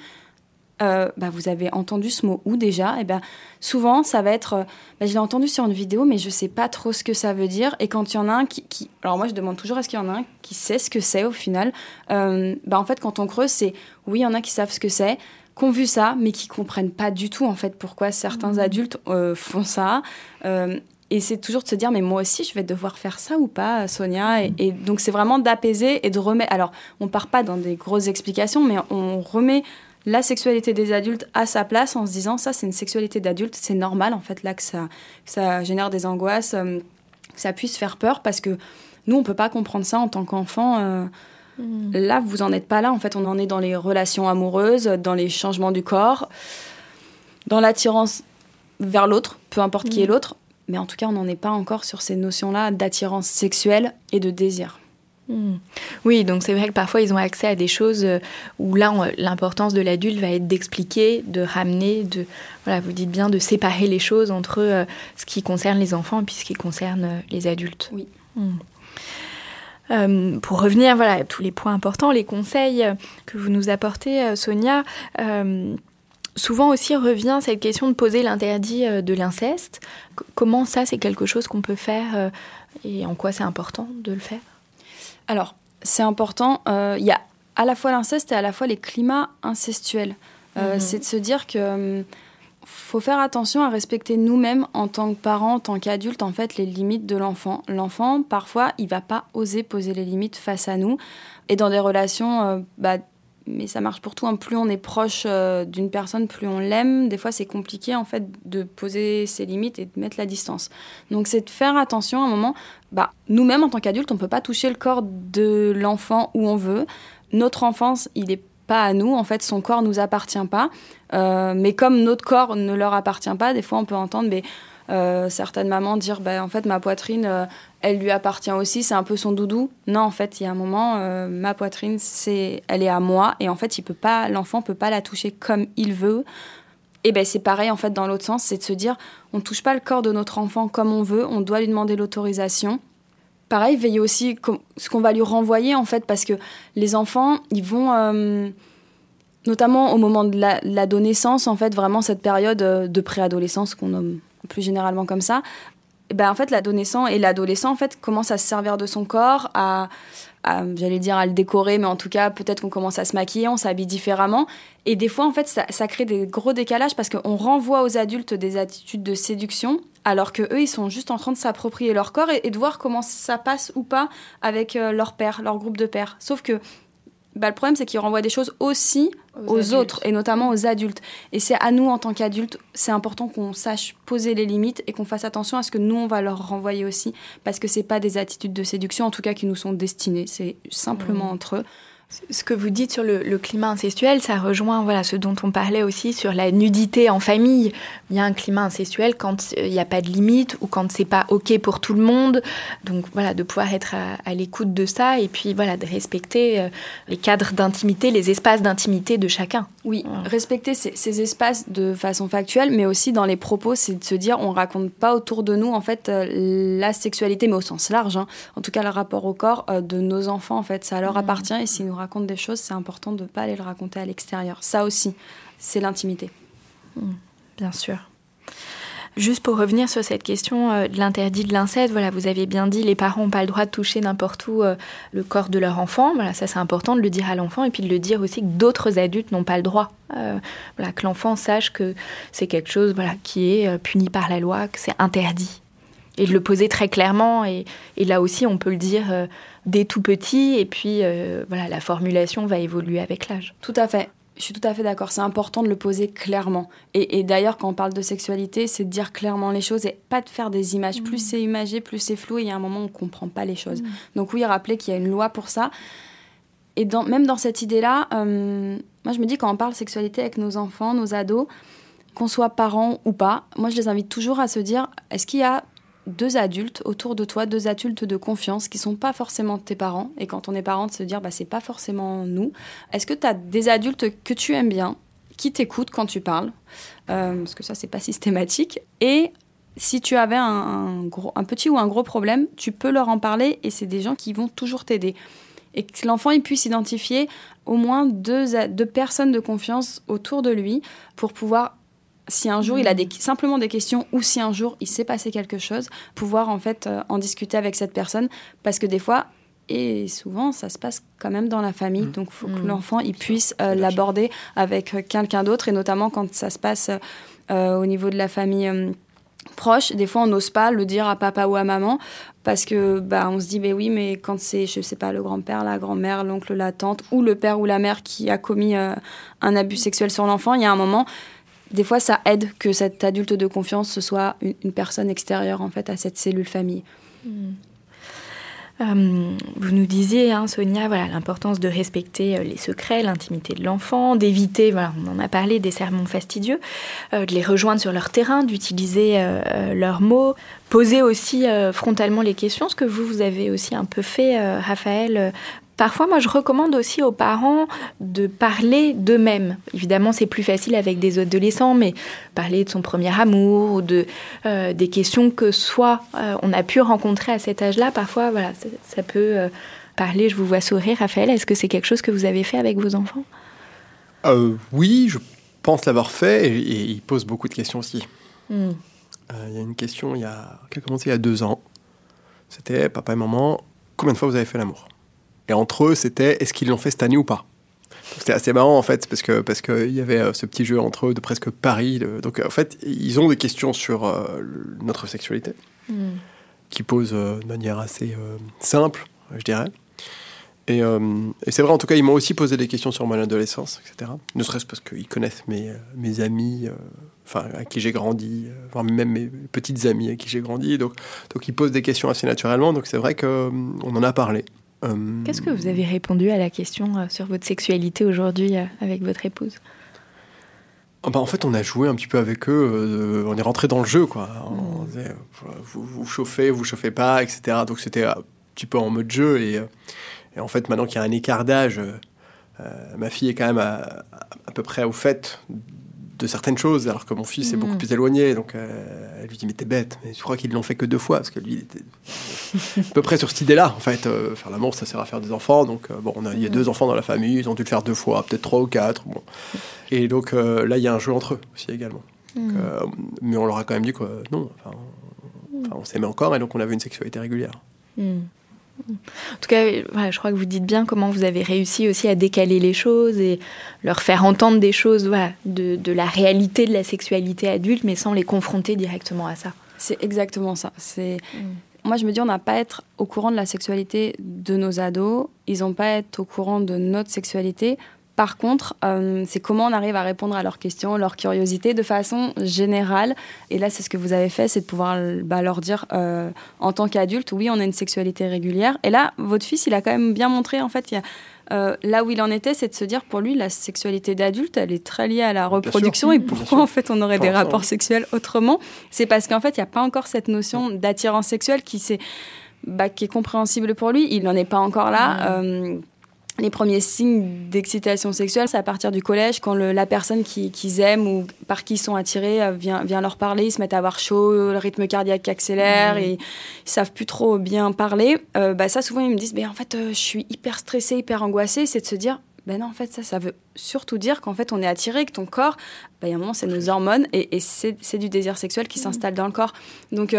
Euh, bah, vous avez entendu ce mot où déjà Et eh ben souvent ça va être, euh, bah, je l'ai entendu sur une vidéo mais je sais pas trop ce que ça veut dire. Et quand il y en a un qui, qui... alors moi je demande toujours est-ce qu'il y en a un qui sait ce que c'est au final? Bah en fait quand on creuse c'est oui il y en a qui savent ce que c'est qui ont vu ça, mais qui comprennent pas du tout en fait pourquoi certains mmh. adultes euh, font ça. Euh, et c'est toujours de se dire, mais moi aussi, je vais devoir faire ça ou pas, Sonia? Et, et, donc, c'est vraiment d'apaiser et de remettre. Alors, on part pas dans des grosses explications, mais on remet la sexualité des adultes à sa place en se disant, ça, c'est une sexualité d'adulte, c'est normal, en fait, là, que ça, ça génère des angoisses, euh, que ça puisse faire peur, parce que nous, on peut pas comprendre ça en tant qu'enfant. Mm. Là, vous en êtes pas là. En fait, on en est dans les relations amoureuses, dans les changements du corps, dans l'attirance vers l'autre, peu importe qui est mm. l'autre. Mais en tout cas, on n'en est pas encore sur ces notions-là d'attirance sexuelle et de désir. Mm. Oui, donc c'est vrai que parfois ils ont accès à des choses euh, où là l'importance de l'adulte va être d'expliquer, de ramener, de voilà, vous dites bien de séparer les choses entre euh, ce qui concerne les enfants et puis ce qui concerne euh, les adultes. Oui. Euh, pour revenir voilà, à tous les points importants, les conseils que vous nous apportez, Sonia, euh, souvent aussi revient cette question de poser l'interdit de l'inceste. comment ça, c'est quelque chose qu'on peut faire et en quoi c'est important de le faire? Alors, c'est important. Il y a à la fois l'inceste et à la fois les climats incestuels. Mhm. C'est de se dire que faut faire attention à respecter nous-mêmes en tant que parents, en tant qu'adultes, en fait, les limites de l'enfant. L'enfant, parfois, il va pas oser poser les limites face à nous. Et dans des relations, euh, bah, mais ça marche pour tout. Hein. Plus on est proche euh, d'une personne, plus on l'aime. Des fois, c'est compliqué, en fait, de poser ses limites et de mettre la distance. Donc, c'est de faire attention à un moment. Bah, nous-mêmes, en tant qu'adultes, on peut pas toucher le corps de l'enfant où on veut. Notre enfance, il est pas à nous. En fait, son corps nous appartient pas. Euh, mais comme notre corps ne leur appartient pas, des fois, on peut entendre mais, euh, certaines mamans dire bah, en fait, ma poitrine, euh, elle lui appartient aussi, c'est un peu son doudou. Non, en fait, il y a un moment, ma poitrine, c'est, elle est à moi. Et en fait, il peut pas, l'enfant peut pas la toucher comme il veut. Et ben c'est pareil en fait dans l'autre sens, c'est de se dire on touche pas le corps de notre enfant comme on veut, on doit lui demander l'autorisation. Pareil, veiller aussi ce qu'on va lui renvoyer en fait, parce que les enfants, ils vont, euh, notamment au moment de l'adolescence, en fait, vraiment cette période euh, de préadolescence qu'on nomme plus généralement comme ça, ben en fait l'adolescent et l'adolescent en fait commence à se servir de son corps, à, j'allais dire à le décorer, mais en tout cas peut-être qu'on commence à se maquiller, on s'habille différemment, et des fois en fait ça, crée des gros décalages parce qu'on renvoie aux adultes des attitudes de séduction alors que eux ils sont juste en train de s'approprier leur corps et, de voir comment ça passe ou pas avec euh, leur père, leur groupe de pères. Sauf que bah, le problème, c'est qu'il renvoie des choses aussi aux, autres, et notamment aux adultes. Et c'est à nous, en tant qu'adultes, c'est important qu'on sache poser les limites et qu'on fasse attention à ce que nous, on va leur renvoyer aussi, parce que c'est pas des attitudes de séduction, en tout cas, qui nous sont destinées. C'est simplement mmh. entre eux. Ce que vous dites sur le, climat incestuel, ça rejoint voilà ce dont on parlait aussi sur la nudité en famille. Il y a un climat incestuel quand il n'y a pas de limite ou quand c'est pas ok pour tout le monde. Donc voilà, de pouvoir être à, l'écoute de ça et puis voilà de respecter euh, les cadres d'intimité, les espaces d'intimité de chacun. Oui, respecter ces, espaces de façon factuelle, mais aussi dans les propos, c'est de se dire on raconte pas autour de nous en fait euh, la sexualité, mais au sens large. Hein. En tout cas, le rapport au corps euh, de nos enfants en fait, ça leur mmh. appartient et si nous raconte des choses, c'est important de ne pas aller le raconter à l'extérieur. Ça aussi, c'est l'intimité. Hmm, bien sûr. Juste pour revenir sur cette question euh, de l'interdit de l'inceste, voilà, vous avez bien dit, les parents n'ont pas le droit de toucher n'importe où euh, le corps de leur enfant. Voilà, ça c'est important de le dire à l'enfant et puis de le dire aussi que d'autres adultes n'ont pas le droit. Euh, voilà, que l'enfant sache que c'est quelque chose voilà, qui est puni par la loi, que c'est interdit et de le poser très clairement. Et, là aussi, on peut le dire euh, dès tout petit. Et puis, euh, voilà, la formulation va évoluer avec l'âge. Tout à fait. Je suis tout à fait d'accord. C'est important de le poser clairement. Et, d'ailleurs, quand on parle de sexualité, c'est de dire clairement les choses et pas de faire des images. Plus mmh. c'est imagé, plus c'est flou. Et il y a un moment où on ne comprend pas les choses. Mmh. Donc oui, rappeler qu'il y a une loi pour ça. Et dans, même dans cette idée-là, euh, moi je me dis quand on parle sexualité avec nos enfants, nos ados, qu'on soit parents ou pas, moi je les invite toujours à se dire, est-ce qu'il y a deux adultes autour de toi, deux adultes de confiance qui sont pas forcément tes parents. Et quand on est parent, de se dire, bah, c'est pas forcément nous. Est-ce que tu as des adultes que tu aimes bien, qui t'écoutent quand tu parles? Euh, Parce que ça, c'est pas systématique. Et si tu avais un, gros, un petit ou un gros problème, tu peux leur en parler et c'est des gens qui vont toujours t'aider. Et que l'enfant puisse identifier au moins deux personnes de confiance autour de lui pour pouvoir si un jour il a des, simplement des questions ou si un jour il s'est passé quelque chose, pouvoir en fait euh, en discuter avec cette personne. Parce que des fois et souvent ça se passe quand même dans la famille. Mmh. donc il faut que mmh. l'enfant il puisse euh, l'aborder avec euh, quelqu'un d'autre. Et notamment quand ça se passe au niveau de la famille proche des fois on n'ose pas le dire à papa ou à maman. Parce que bah on se dit mais oui mais quand c'est je sais pas le grand-père la grand-mère l'oncle la tante ou le père ou la mère qui a commis un abus sexuel sur l'enfant il y a un moment des fois, ça aide que cet adulte de confiance ce soit une, personne extérieure en fait à cette cellule famille. Hmm. Euh, vous nous disiez, hein, Sonia, voilà l'importance de respecter euh, les secrets, l'intimité de l'enfant, d'éviter, voilà, on en a parlé, des sermons fastidieux, euh, de les rejoindre sur leur terrain, d'utiliser leurs mots, poser aussi frontalement les questions, ce que vous, vous avez aussi un peu fait, Raphaël, Parfois, moi, je recommande aussi aux parents de parler d'eux-mêmes. Évidemment, c'est plus facile avec des adolescents, mais parler de son premier amour ou de euh, des questions que soit euh, on a pu rencontrer à cet âge-là. Parfois, voilà, ça, peut euh, parler. Je vous vois sourire, Raphaël. Est-ce que c'est quelque chose que vous avez fait avec vos enfants? Oui, je pense l'avoir fait, et, ils posent beaucoup de questions aussi. Hmm. Il y a une question il y a, qui a commencé il y a deux ans. C'était papa et maman, combien de fois vous avez fait l'amour? Et entre eux, c'était est-ce qu'ils l'ont fait cette année ou pas? C'était assez marrant en fait, parce que parce qu'il y avait euh, ce petit jeu entre eux de presque pari. donc en fait, ils ont des questions sur euh, notre sexualité, hmm. qui posent euh, de manière assez simple, je dirais. Et, c'est vrai, en tout cas, ils m'ont aussi posé des questions sur mon adolescence, etc. Ne serait-ce parce qu'ils connaissent mes, mes amis, enfin, à qui j'ai grandi, voire même mes petites amies à qui j'ai grandi. Donc, donc, ils posent des questions assez naturellement. Donc, c'est vrai qu'on en a parlé. Euh, Qu'est-ce que vous avez répondu à la question euh, sur votre sexualité aujourd'hui euh, avec votre épouse? Ah bah, en fait, on a joué un petit peu avec eux. on est rentré dans le jeu, quoi. On disait, vous, vous, chauffez, vous chauffez pas, etc. Donc c'était un petit peu en mode jeu. Et, en fait, maintenant qu'il y a un écart d'âge, ma fille est quand même à, à, peu près au fait de certaines choses, alors que mon fils est beaucoup mm. plus éloigné. Donc euh, elle lui dit Mais t'es bête, mais je crois qu'ils l'ont fait que deux fois, parce que lui, il était à peu près sur cette idée-là. En fait, euh, faire l'amour, ça sert à faire des enfants. Donc euh, bon, on a, il y a mm. deux enfants dans la famille, ils ont dû le faire deux fois, peut-être trois ou quatre. Bon. Et donc là, il y a un jeu entre eux aussi également. Mm. mais on leur a quand même dit que non, enfin, on s'aimait encore, et donc on avait une sexualité régulière. En tout cas, je crois que vous dites bien comment vous avez réussi aussi à décaler les choses et leur faire entendre des choses de, la réalité de la sexualité adulte, mais sans les confronter directement à ça. C'est exactement ça. C'est mm. moi, je me dis, on n'a pas à être au courant de la sexualité de nos ados. Ils n'ont pas à être au courant de notre sexualité. Par contre, euh, c'est comment on arrive à répondre à leurs questions, leurs curiosités de façon générale. Et là, c'est ce que vous avez fait, c'est de pouvoir bah, leur dire euh, en tant qu'adulte, oui, on a une sexualité régulière. Et là, votre fils, il a quand même bien montré, en fait, il y a, euh, là où il en était, c'est de se dire pour lui, la sexualité d'adulte, elle est très liée à la reproduction. et pourquoi en fait on aurait des rapports sexuels autrement? C'est parce qu'en fait, il n'y a pas encore cette notion d'attirance sexuelle qui, est, bah, qui est compréhensible pour lui. Il n'en est pas encore là. Euh, les premiers signes d'excitation sexuelle, c'est à partir du collège, quand la personne qu'ils aiment ou par qui ils sont attirés euh, vient, vient, leur parler, ils se mettent à avoir chaud, le rythme cardiaque accélère, et ils savent plus trop bien parler. Euh, bah ça, souvent, ils me disent, mais en fait, euh, je suis hyper stressée, hyper angoissée. C'est de se dire, ben non, en fait, ça, ça veut surtout dire qu'en fait, on est attiré, que ton corps, ben, il y a un moment, c'est nos hormones, et, et c'est du désir sexuel qui s'installe dans le corps. Donc,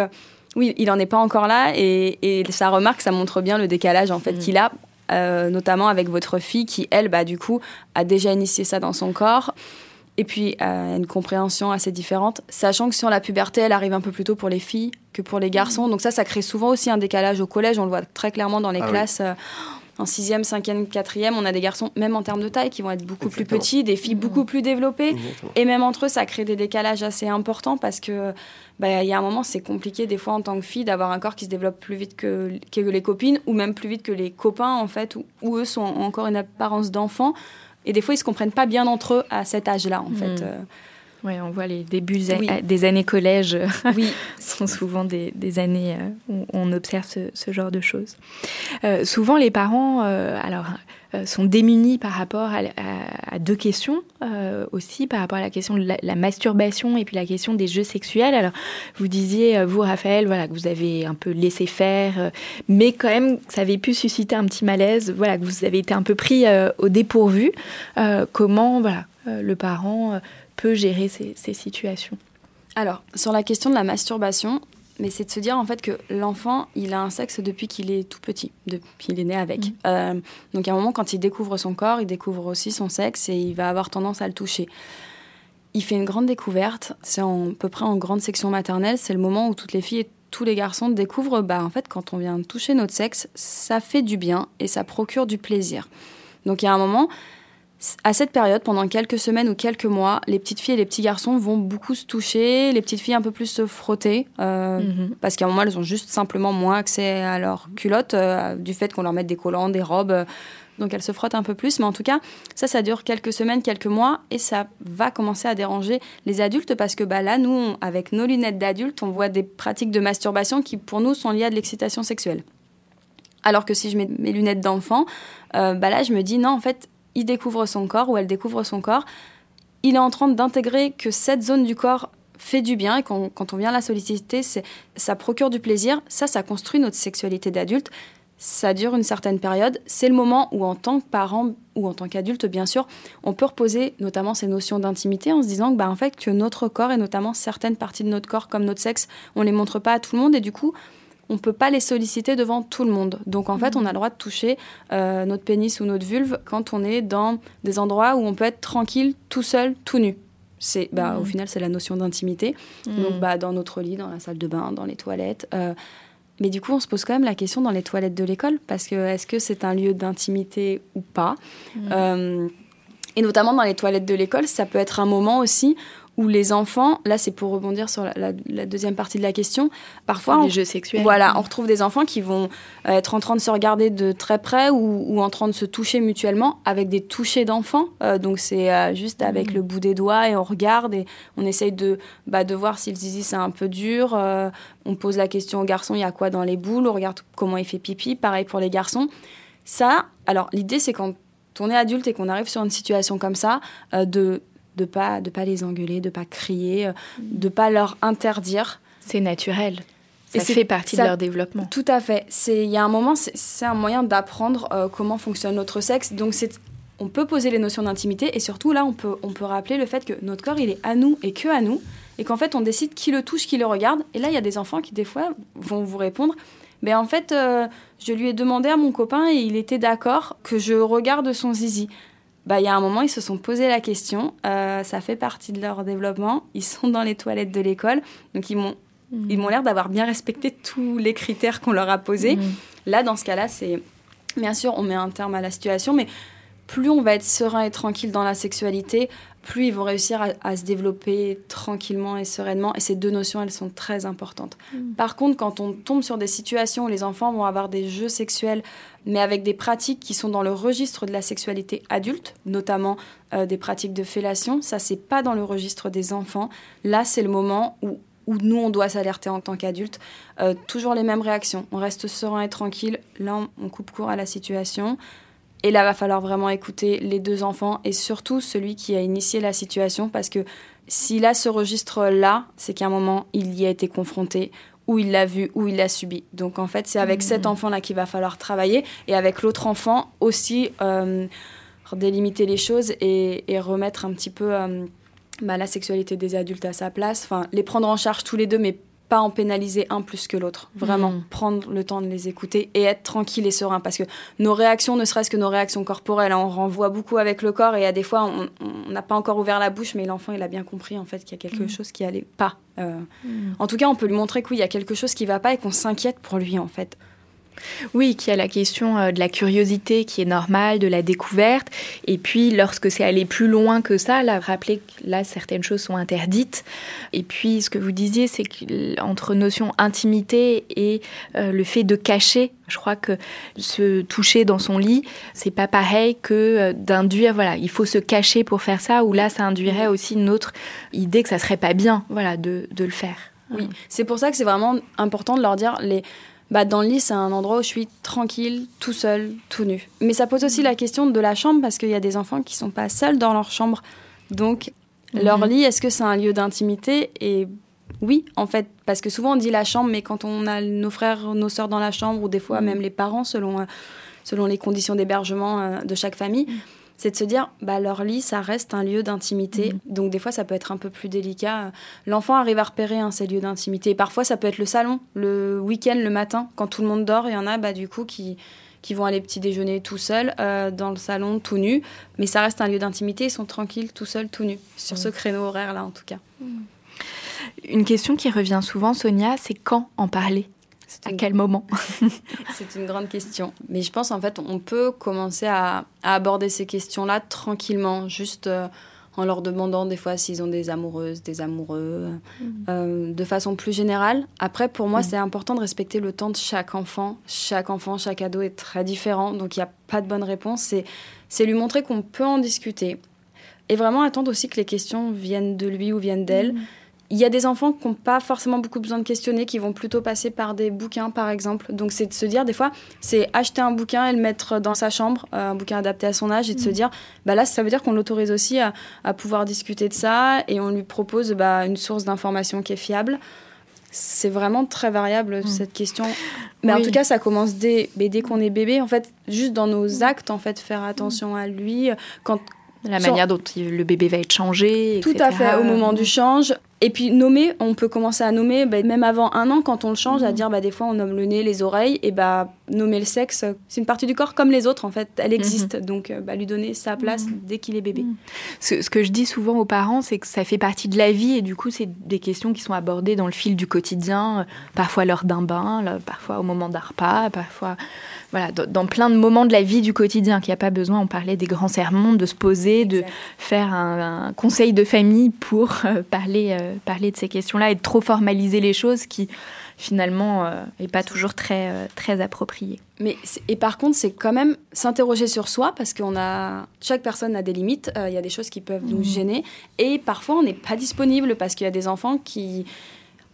oui, il n'en est pas encore là, et, et, sa remarque, ça montre bien le décalage, en fait, mm. qu'il a euh, notamment avec votre fille qui, elle, bah, du coup, a déjà initié ça dans son corps. Et puis, euh, une compréhension assez différente, sachant que sur la puberté, elle arrive un peu plus tôt pour les filles que pour les garçons. Donc ça, ça crée souvent aussi un décalage au collège. On le voit très clairement dans les ah classes. Euh, en sixième, cinquième, quatrième, on a des garçons, même en termes de taille, qui vont être beaucoup plus petits, des filles beaucoup plus développées. Et même entre eux, ça crée des décalages assez importants parce que bah, il y a un moment, c'est compliqué des fois en tant que fille d'avoir un corps qui se développe plus vite que, que les copines ou même plus vite que les copains en fait, où, eux sont encore une apparence d'enfant. Et des fois, ils se comprennent pas bien entre eux à cet âge-là en fait. Euh. Oui, on voit les débuts des années collège oui. sont souvent des, années euh, où on observe ce, genre de choses. Euh, souvent, les parents alors, sont démunis par rapport à, deux questions aussi, par rapport à la question de la, masturbation et puis la question des jeux sexuels. Alors, vous disiez, vous, Raphaël, voilà, que vous avez un peu laissé faire, mais quand même, ça avait pu susciter un petit malaise, voilà, que vous avez été un peu pris au dépourvu. comment, voilà, le parent peut gérer ces, situations Alors, sur la question de la masturbation, mais c'est de se dire en fait que l'enfant, il a un sexe depuis qu'il est tout petit, depuis qu'il est né avec. Mmh. Euh, donc à un moment, quand il découvre son corps, il découvre aussi son sexe et il va avoir tendance à le toucher. Il fait une grande découverte, c'est à peu près en grande section maternelle, c'est le moment où toutes les filles et tous les garçons découvrent, bah en fait, quand on vient toucher notre sexe, ça fait du bien et ça procure du plaisir. Donc il y a un moment, à cette période, pendant quelques semaines ou quelques mois, les petites filles et les petits garçons vont beaucoup se toucher, les petites filles un peu plus se frotter, euh, mhm. parce qu'à un moment, elles ont juste simplement moins accès à leurs culottes, euh, du fait qu'on leur mette des collants, des robes, euh, donc elles se frottent un peu plus. Mais en tout cas, ça, ça dure quelques semaines, quelques mois, et ça va commencer à déranger les adultes, parce que bah, là, nous, avec nos lunettes d'adultes, on voit des pratiques de masturbation qui, pour nous, sont liées à de l'excitation sexuelle. Alors que si je mets mes lunettes d'enfant, bah là, je me dis, non, en fait, il découvre son corps ou elle découvre son corps, il est en train d'intégrer que cette zone du corps fait du bien et quand, on vient la solliciter, ça procure du plaisir. Ça, ça construit notre sexualité d'adulte. Ça dure une certaine période. C'est le moment où, en tant que parent ou en tant qu'adulte, bien sûr, on peut reposer notamment ces notions d'intimité en se disant que, bah, en fait, que notre corps et notamment certaines parties de notre corps, comme notre sexe, on les montre pas à tout le monde et du coup, on peut pas les solliciter devant tout le monde. Donc en fait, mhm. on a le droit de toucher euh, notre pénis ou notre vulve quand on est dans des endroits où on peut être tranquille, tout seul, tout nu. C'est, bah, Au mhm. final, c'est la notion d'intimité. Mhm. Donc bah, dans notre lit, dans la salle de bain, dans les toilettes. Euh, mais du coup, on se pose quand même la question dans les toilettes de l'école, parce que est-ce que c'est un lieu d'intimité ou pas? Euh, Et notamment dans les toilettes de l'école, ça peut être un moment aussi où les enfants, là c'est pour rebondir sur la, deuxième partie de la question, parfois les jeux sexuels. Voilà, on retrouve des enfants qui vont euh, être en train de se regarder de très près ou, en train de se toucher mutuellement avec des touchés d'enfants. Euh, donc c'est euh, juste avec mmh. le bout des doigts et on regarde et on essaye de, bah, de voir si le zizi c'est un peu dur. on pose la question au garçon, il y a quoi dans les boules? On regarde comment il fait pipi. Pareil pour les garçons. Ça, alors l'idée c'est quand on est adulte et qu'on arrive sur une situation comme ça, de de pas de pas les engueuler, de pas crier, euh, de pas leur interdire. C'est naturel. Ça fait partie de leur développement. Tout à fait. C'est il y a un moment, c'est un moyen d'apprendre euh, comment fonctionne notre sexe. Donc c'est on peut poser les notions d'intimité et surtout là on peut on peut rappeler le fait que notre corps il est à nous et que à nous et qu'en fait on décide qui le touche, qui le regarde. Et là il y a des enfants qui des fois vont vous répondre. Mais en fait, euh, je lui ai demandé à mon copain et il était d'accord que je regarde son zizi bah, il y a un moment, ils se sont posé la question. Euh, ça fait partie de leur développement. Ils sont dans les toilettes de l'école. Donc, ils m'ont Mmh. Ils m'ont l'air d'avoir bien respecté tous les critères qu'on leur a posés. Mmh. Là, dans ce cas-là, c'est bien sûr, on met un terme à la situation, mais plus on va être serein et tranquille dans la sexualité, plus ils vont réussir à, se développer tranquillement et sereinement. Et ces deux notions, elles sont très importantes. Mmh. Par contre, quand on tombe sur des situations où les enfants vont avoir des jeux sexuels, mais avec des pratiques qui sont dans le registre de la sexualité adulte, notamment euh, des pratiques de fellation, ça, c'est pas dans le registre des enfants. Là, c'est le moment où où nous, on doit s'alerter en tant qu'adulte. Euh, toujours les mêmes réactions. On reste serein et tranquille. Là, on, coupe court à la situation. Et là, va falloir vraiment écouter les deux enfants et surtout celui qui a initié la situation parce que s'il a ce registre-là, c'est qu'à un moment, il y a été confronté ou il l'a vu, ou il l'a subi. Donc en fait, c'est avec cet mmh. enfant-là qu'il va falloir travailler et avec l'autre enfant aussi euh, délimiter les choses et, remettre un petit peu euh, bah, la sexualité des adultes à sa place. Enfin, les prendre en charge tous les deux, mais pas en pénaliser un plus que l'autre. Vraiment, hmm. prendre le temps de les écouter et être tranquille et serein. Parce que nos réactions, ne serait-ce que nos réactions corporelles, hein, on renvoie beaucoup avec le corps et à des fois, on n'a pas encore ouvert la bouche, mais l'enfant, il a bien compris en fait qu'il y a quelque hmm. chose qui allait pas. Euh. Hmm. En tout cas, on peut lui montrer qu'il y a quelque chose qui va pas et qu'on s'inquiète pour lui en fait. Oui, qu'il y a la question euh, de la curiosité qui est normale, de la découverte. Et puis, lorsque c'est aller plus loin que ça, là, rappeler que là, certaines choses sont interdites. Et puis, ce que vous disiez, c'est qu'entre notion intimité et euh, le fait de cacher, je crois que se toucher dans son lit, c'est pas pareil que euh, d'induire, voilà, il faut se cacher pour faire ça, ou là, ça induirait aussi une autre idée que ça serait pas bien, voilà, de, de le faire. Oui, c'est pour ça que c'est vraiment important de leur dire les bah, dans le lit, c'est un endroit où je suis tranquille, tout seul, tout nu. Mais ça pose aussi la question de la chambre parce qu'il y a des enfants qui sont pas seuls dans leur chambre. Donc, leur mhm. lit, est-ce que c'est un lieu d'intimité? Et oui, en fait, parce que souvent on dit la chambre, mais quand on a nos frères, nos sœurs dans la chambre, ou des fois mhm. même les parents, selon, euh, selon les conditions d'hébergement euh, de chaque famille, mhm c'est de se dire, bah, leur lit, ça reste un lieu d'intimité. Mhm. Donc des fois, ça peut être un peu plus délicat. L'enfant arrive à repérer hein, ces lieux d'intimité. Parfois, ça peut être le salon, le week-end, le matin, quand tout le monde dort. Il y en a, bah, du coup, qui qui vont aller petit déjeuner tout seuls euh, dans le salon tout nu, mais ça reste un lieu d'intimité, ils sont tranquilles tout seuls tout nus, sur ce créneau horaire là en tout cas. Une question qui revient souvent Sonia, c'est quand en parler? À quel moment C'est une grande question. Mais je pense en fait on peut commencer à, aborder ces questions-là tranquillement, juste euh, en leur demandant des fois s'ils ont des amoureuses, des amoureux, mm. euh, de façon plus générale. Après, pour moi, mm. c'est important de respecter le temps de chaque enfant. Chaque enfant, chaque ado est très différent, donc il n'y a pas de bonne réponse. C'est lui montrer qu'on peut en discuter. Et vraiment attendre aussi que les questions viennent de lui ou viennent d'elle. Mm. Il y a des enfants qui n'ont pas forcément beaucoup besoin de questionner, qui vont plutôt passer par des bouquins, par exemple. Donc, c'est de se dire, des fois, c'est acheter un bouquin et le mettre dans sa chambre, euh, un bouquin adapté à son âge, et de se mm. dire, bah là, ça veut dire qu'on l'autorise aussi à, pouvoir discuter de ça, et on lui propose bah, une source d'information qui est fiable. C'est vraiment très variable, mm. cette question. Mais en tout cas, ça commence dès, dès qu'on est bébé. En fait, juste dans nos mm. actes, en fait, faire attention à lui. Quand, la manière dont le bébé va être changé. Tout à fait, au moment du change. Et puis nommer, on peut commencer à nommer, bah, même avant un an, quand on le change, à mhm. dire bah, des fois on nomme le nez, les oreilles, et bah, nommer le sexe, c'est une partie du corps comme les autres en fait, elle existe. Mhm. Donc euh, bah, lui donner sa place mhm. dès qu'il est bébé. Ce, ce, que je dis souvent aux parents, c'est que ça fait partie de la vie et du coup c'est des questions qui sont abordées dans le fil du quotidien, euh, parfois lors d'un bain, parfois au moment d'un repas, parfois voilà, dans plein de moments de la vie du quotidien, qu'il n'y a pas besoin, on parlait des grands sermons, de se poser, de faire un, conseil de famille pour euh, parler, euh, parler de ces questions-là et de trop formaliser les choses qui finalement n'est euh, pas toujours très, très approprié. Mais et par contre, c'est quand même s'interroger sur soi parce qu'on a chaque personne a des limites. Il y a des choses qui peuvent nous mmh. gêner et parfois on n'est pas disponible parce qu'il y a des enfants qui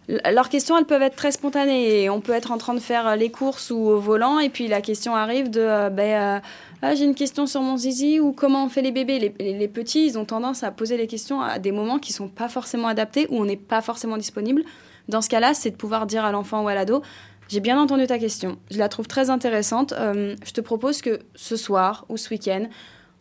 leurs questions, elles peuvent être très spontanées. On peut être en train de faire les courses ou au volant, et puis la question arrive de euh, ben, euh, ah, j'ai une question sur mon zizi ou comment on fait les bébés? Les, petits, ils ont tendance à poser les questions à des moments qui sont pas forcément adaptés, où on n'est pas forcément disponible. Dans ce cas-là, c'est de pouvoir dire à l'enfant ou à l'ado j'ai bien entendu ta question, je la trouve très intéressante. Euh, je te propose que ce soir ou ce week-end,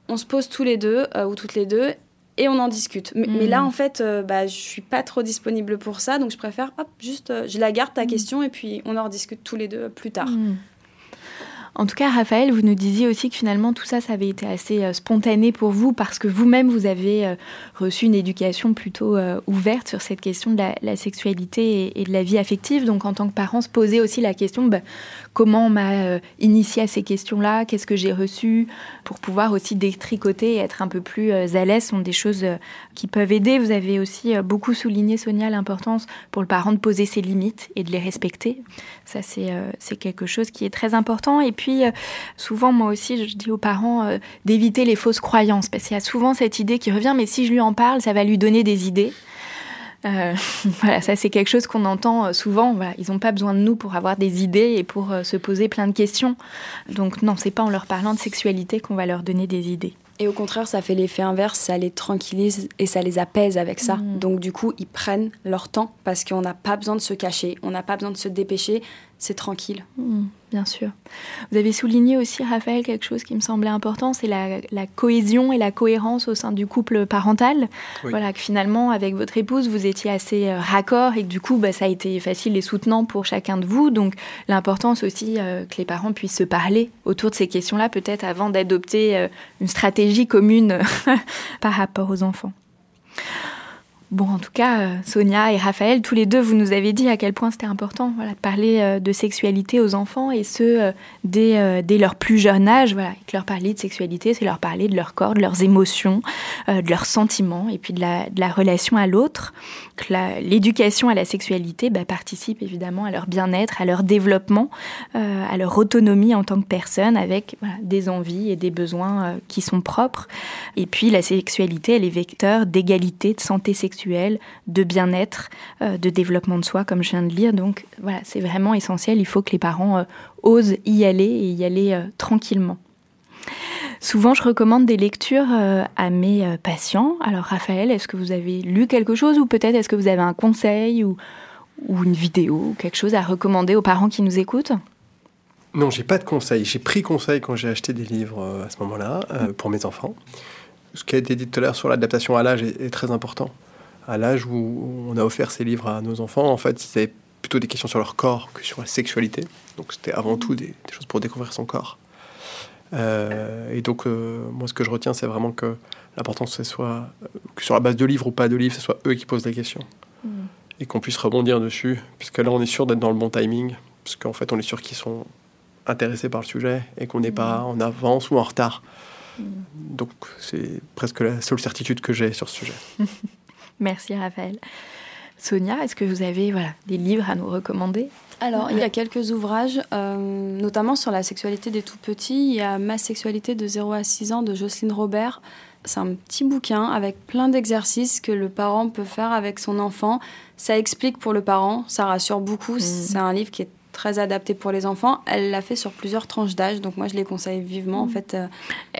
on se pose tous les deux ou toutes les deux et on en discute. Mais, là, hmm. en fait, euh, bah, je suis pas trop disponible pour ça, donc je préfère, hop, juste, euh, je la garde ta hmm. question et puis on en rediscute tous les deux plus tard. Hmm. En tout cas, Raphaël, vous nous disiez aussi que finalement tout ça, ça avait été assez euh, spontané pour vous parce que vous-même, vous avez euh, reçu une éducation plutôt euh, ouverte sur cette question de la, sexualité et, de la vie affective. Donc, en tant que parent, se poser aussi la question bah, comment on m'a initié à ces questions-là, qu'est-ce que j'ai reçu, pour pouvoir aussi détricoter et être un peu plus à l'aise, sont des choses qui peuvent aider. Vous avez aussi beaucoup souligné, Sonia, l'importance pour le parent de poser ses limites et de les respecter. Ça, c'est quelque chose qui est très important. Et puis, euh, souvent, moi aussi, je dis aux parents euh, d'éviter les fausses croyances, parce qu'il y a souvent cette idée qui revient, mais si je lui en parle, ça va lui donner des idées. Euh, voilà, ça c'est quelque chose qu'on entend souvent. ils n'ont pas besoin de nous pour avoir des idées et pour se poser plein de questions. Donc non, c'est pas en leur parlant de sexualité qu'on va leur donner des idées. Et au contraire, ça fait l'effet inverse, ça les tranquillise et ça les apaise avec ça. Mmh. Donc du coup, ils prennent leur temps parce qu'on n'a pas besoin de se cacher, on n'a pas besoin de se dépêcher, c'est tranquille. Mmh bien sûr. Vous avez souligné aussi, Raphaël, quelque chose qui me semblait important, c'est la, cohésion et la cohérence au sein du couple parental. Voilà, que finalement, avec votre épouse, vous étiez assez euh, raccord et que du coup, bah, ça a été facile et soutenant pour chacun de vous. Donc, l'importance aussi euh, que les parents puissent se parler autour de ces questions-là, peut-être avant d'adopter euh, une stratégie commune par rapport aux enfants. Bon, en tout cas, euh, Sonia et Raphaël, tous les deux, vous nous avez dit à quel point c'était important voilà, de parler euh, de sexualité aux enfants et ce, euh, dès, dès, leur plus jeune âge. Voilà, que leur parler de sexualité, c'est leur parler de leur corps, de leurs émotions, de leurs sentiments et puis de la, de la relation à l'autre. L'éducation à la sexualité bah, participe évidemment à leur bien-être, à leur développement, à leur autonomie en tant que personne avec des envies et des besoins qui sont propres. Et puis la sexualité, elle est vecteur d'égalité, de santé sexuelle de bien-être, euh, de développement de soi, comme je viens de lire. Donc voilà, c'est vraiment essentiel. Il faut que les parents euh, osent y aller et y aller euh, tranquillement. Souvent, je recommande des lectures à mes patients. Alors, Raphaël, est-ce que vous avez lu quelque chose ou peut-être est-ce que vous avez un conseil ou, une vidéo ou quelque chose à recommander aux parents qui nous écoutent? Non, j'ai pas de conseil. J'ai pris conseil quand j'ai acheté des livres à ce moment-là pour mes enfants. Ce qui a été dit tout à l'heure sur l'adaptation à l'âge est, très important à l'âge où on a offert ces livres à nos enfants, en fait, ils avaient plutôt des questions sur leur corps que sur la sexualité. Donc c'était avant tout des, choses pour découvrir son corps. Euh, et donc, euh, moi, ce que je retiens, c'est vraiment que l'important, c'est soit que sur la base de livres ou pas de livres, ce soit eux qui posent la question. Mm. Et qu'on puisse rebondir dessus, puisque là, on est sûr d'être dans le bon timing, parce qu'en fait, on est sûr qu'ils sont intéressés par le sujet et qu'on n'est pas mm. en avance ou en retard. Mm. Donc, c'est presque la seule certitude que j'ai sur ce sujet. Merci Raphaël. Sonia, est-ce que vous avez voilà, des livres à nous recommander? Alors, il y a quelques ouvrages, euh, notamment sur la sexualité des tout petits. Il y a Ma sexualité de 0 à 6 ans de Jocelyne Robert. C'est un petit bouquin avec plein d'exercices que le parent peut faire avec son enfant. Ça explique pour le parent, ça rassure beaucoup. Mmh. C'est un livre qui est très adapté pour les enfants. Elle l'a fait sur plusieurs tranches d'âge, donc moi je les conseille vivement en mm. fait. Euh,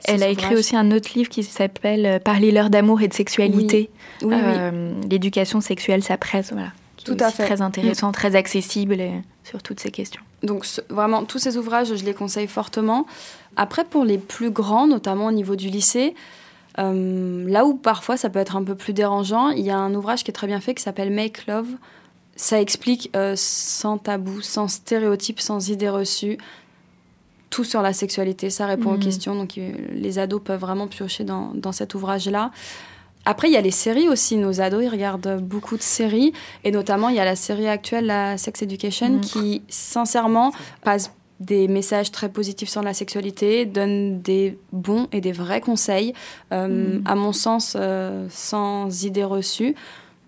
elle a écrit aussi un autre livre qui s'appelle euh, Parlez-leur d'amour et de sexualité. Oui. Euh, l'éducation sexuelle, ça presse, voilà. Tout à fait. Très intéressant, mm. très accessible sur toutes ces questions. Donc vraiment, tous ces ouvrages, je les conseille fortement. Après, pour les plus grands, notamment au niveau du lycée, là où parfois ça peut être un peu plus dérangeant, il y a un ouvrage qui est très bien fait qui s'appelle Make Love ça explique euh, sans tabou, sans stéréotypes, sans idées reçues, tout sur la sexualité. Ça répond aux mhm. questions. Donc euh, les ados peuvent vraiment piocher dans, dans cet ouvrage-là. Après, il y a les séries aussi. Nos ados, ils regardent beaucoup de séries. Et notamment, il y a la série actuelle, la Sex Education, mhm. qui, sincèrement, passe des messages très positifs sur la sexualité, donne des bons et des vrais conseils, euh, mhm. à mon sens, sans idées reçues.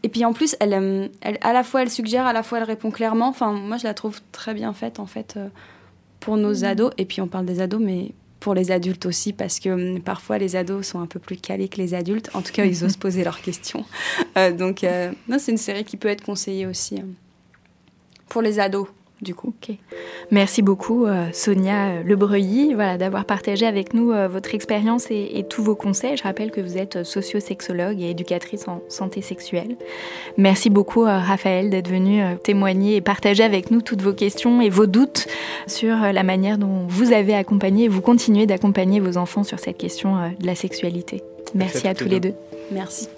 Et puis en plus, elle, elle, à la fois elle suggère, à la fois elle répond clairement. Enfin, moi je la trouve très bien faite en fait euh, pour nos mmh. ados. Et puis on parle des ados, mais pour les adultes aussi, parce que hum, parfois les ados sont un peu plus calés que les adultes. En tout cas, ils osent poser leurs questions. Euh, donc, euh, non, c'est une série qui peut être conseillée aussi pour les ados du coup. Merci beaucoup euh, Sonia euh, Lebreuilly voilà, d'avoir partagé avec nous euh, votre expérience et, tous vos conseils. Je rappelle que vous êtes socio-sexologue et éducatrice en santé sexuelle. Merci beaucoup Raphaël d'être venu témoigner et partager avec nous toutes vos questions et vos doutes sur la manière dont vous avez accompagné et vous continuez d'accompagner vos enfants sur cette question de la sexualité. Merci, à tous les deux. Merci.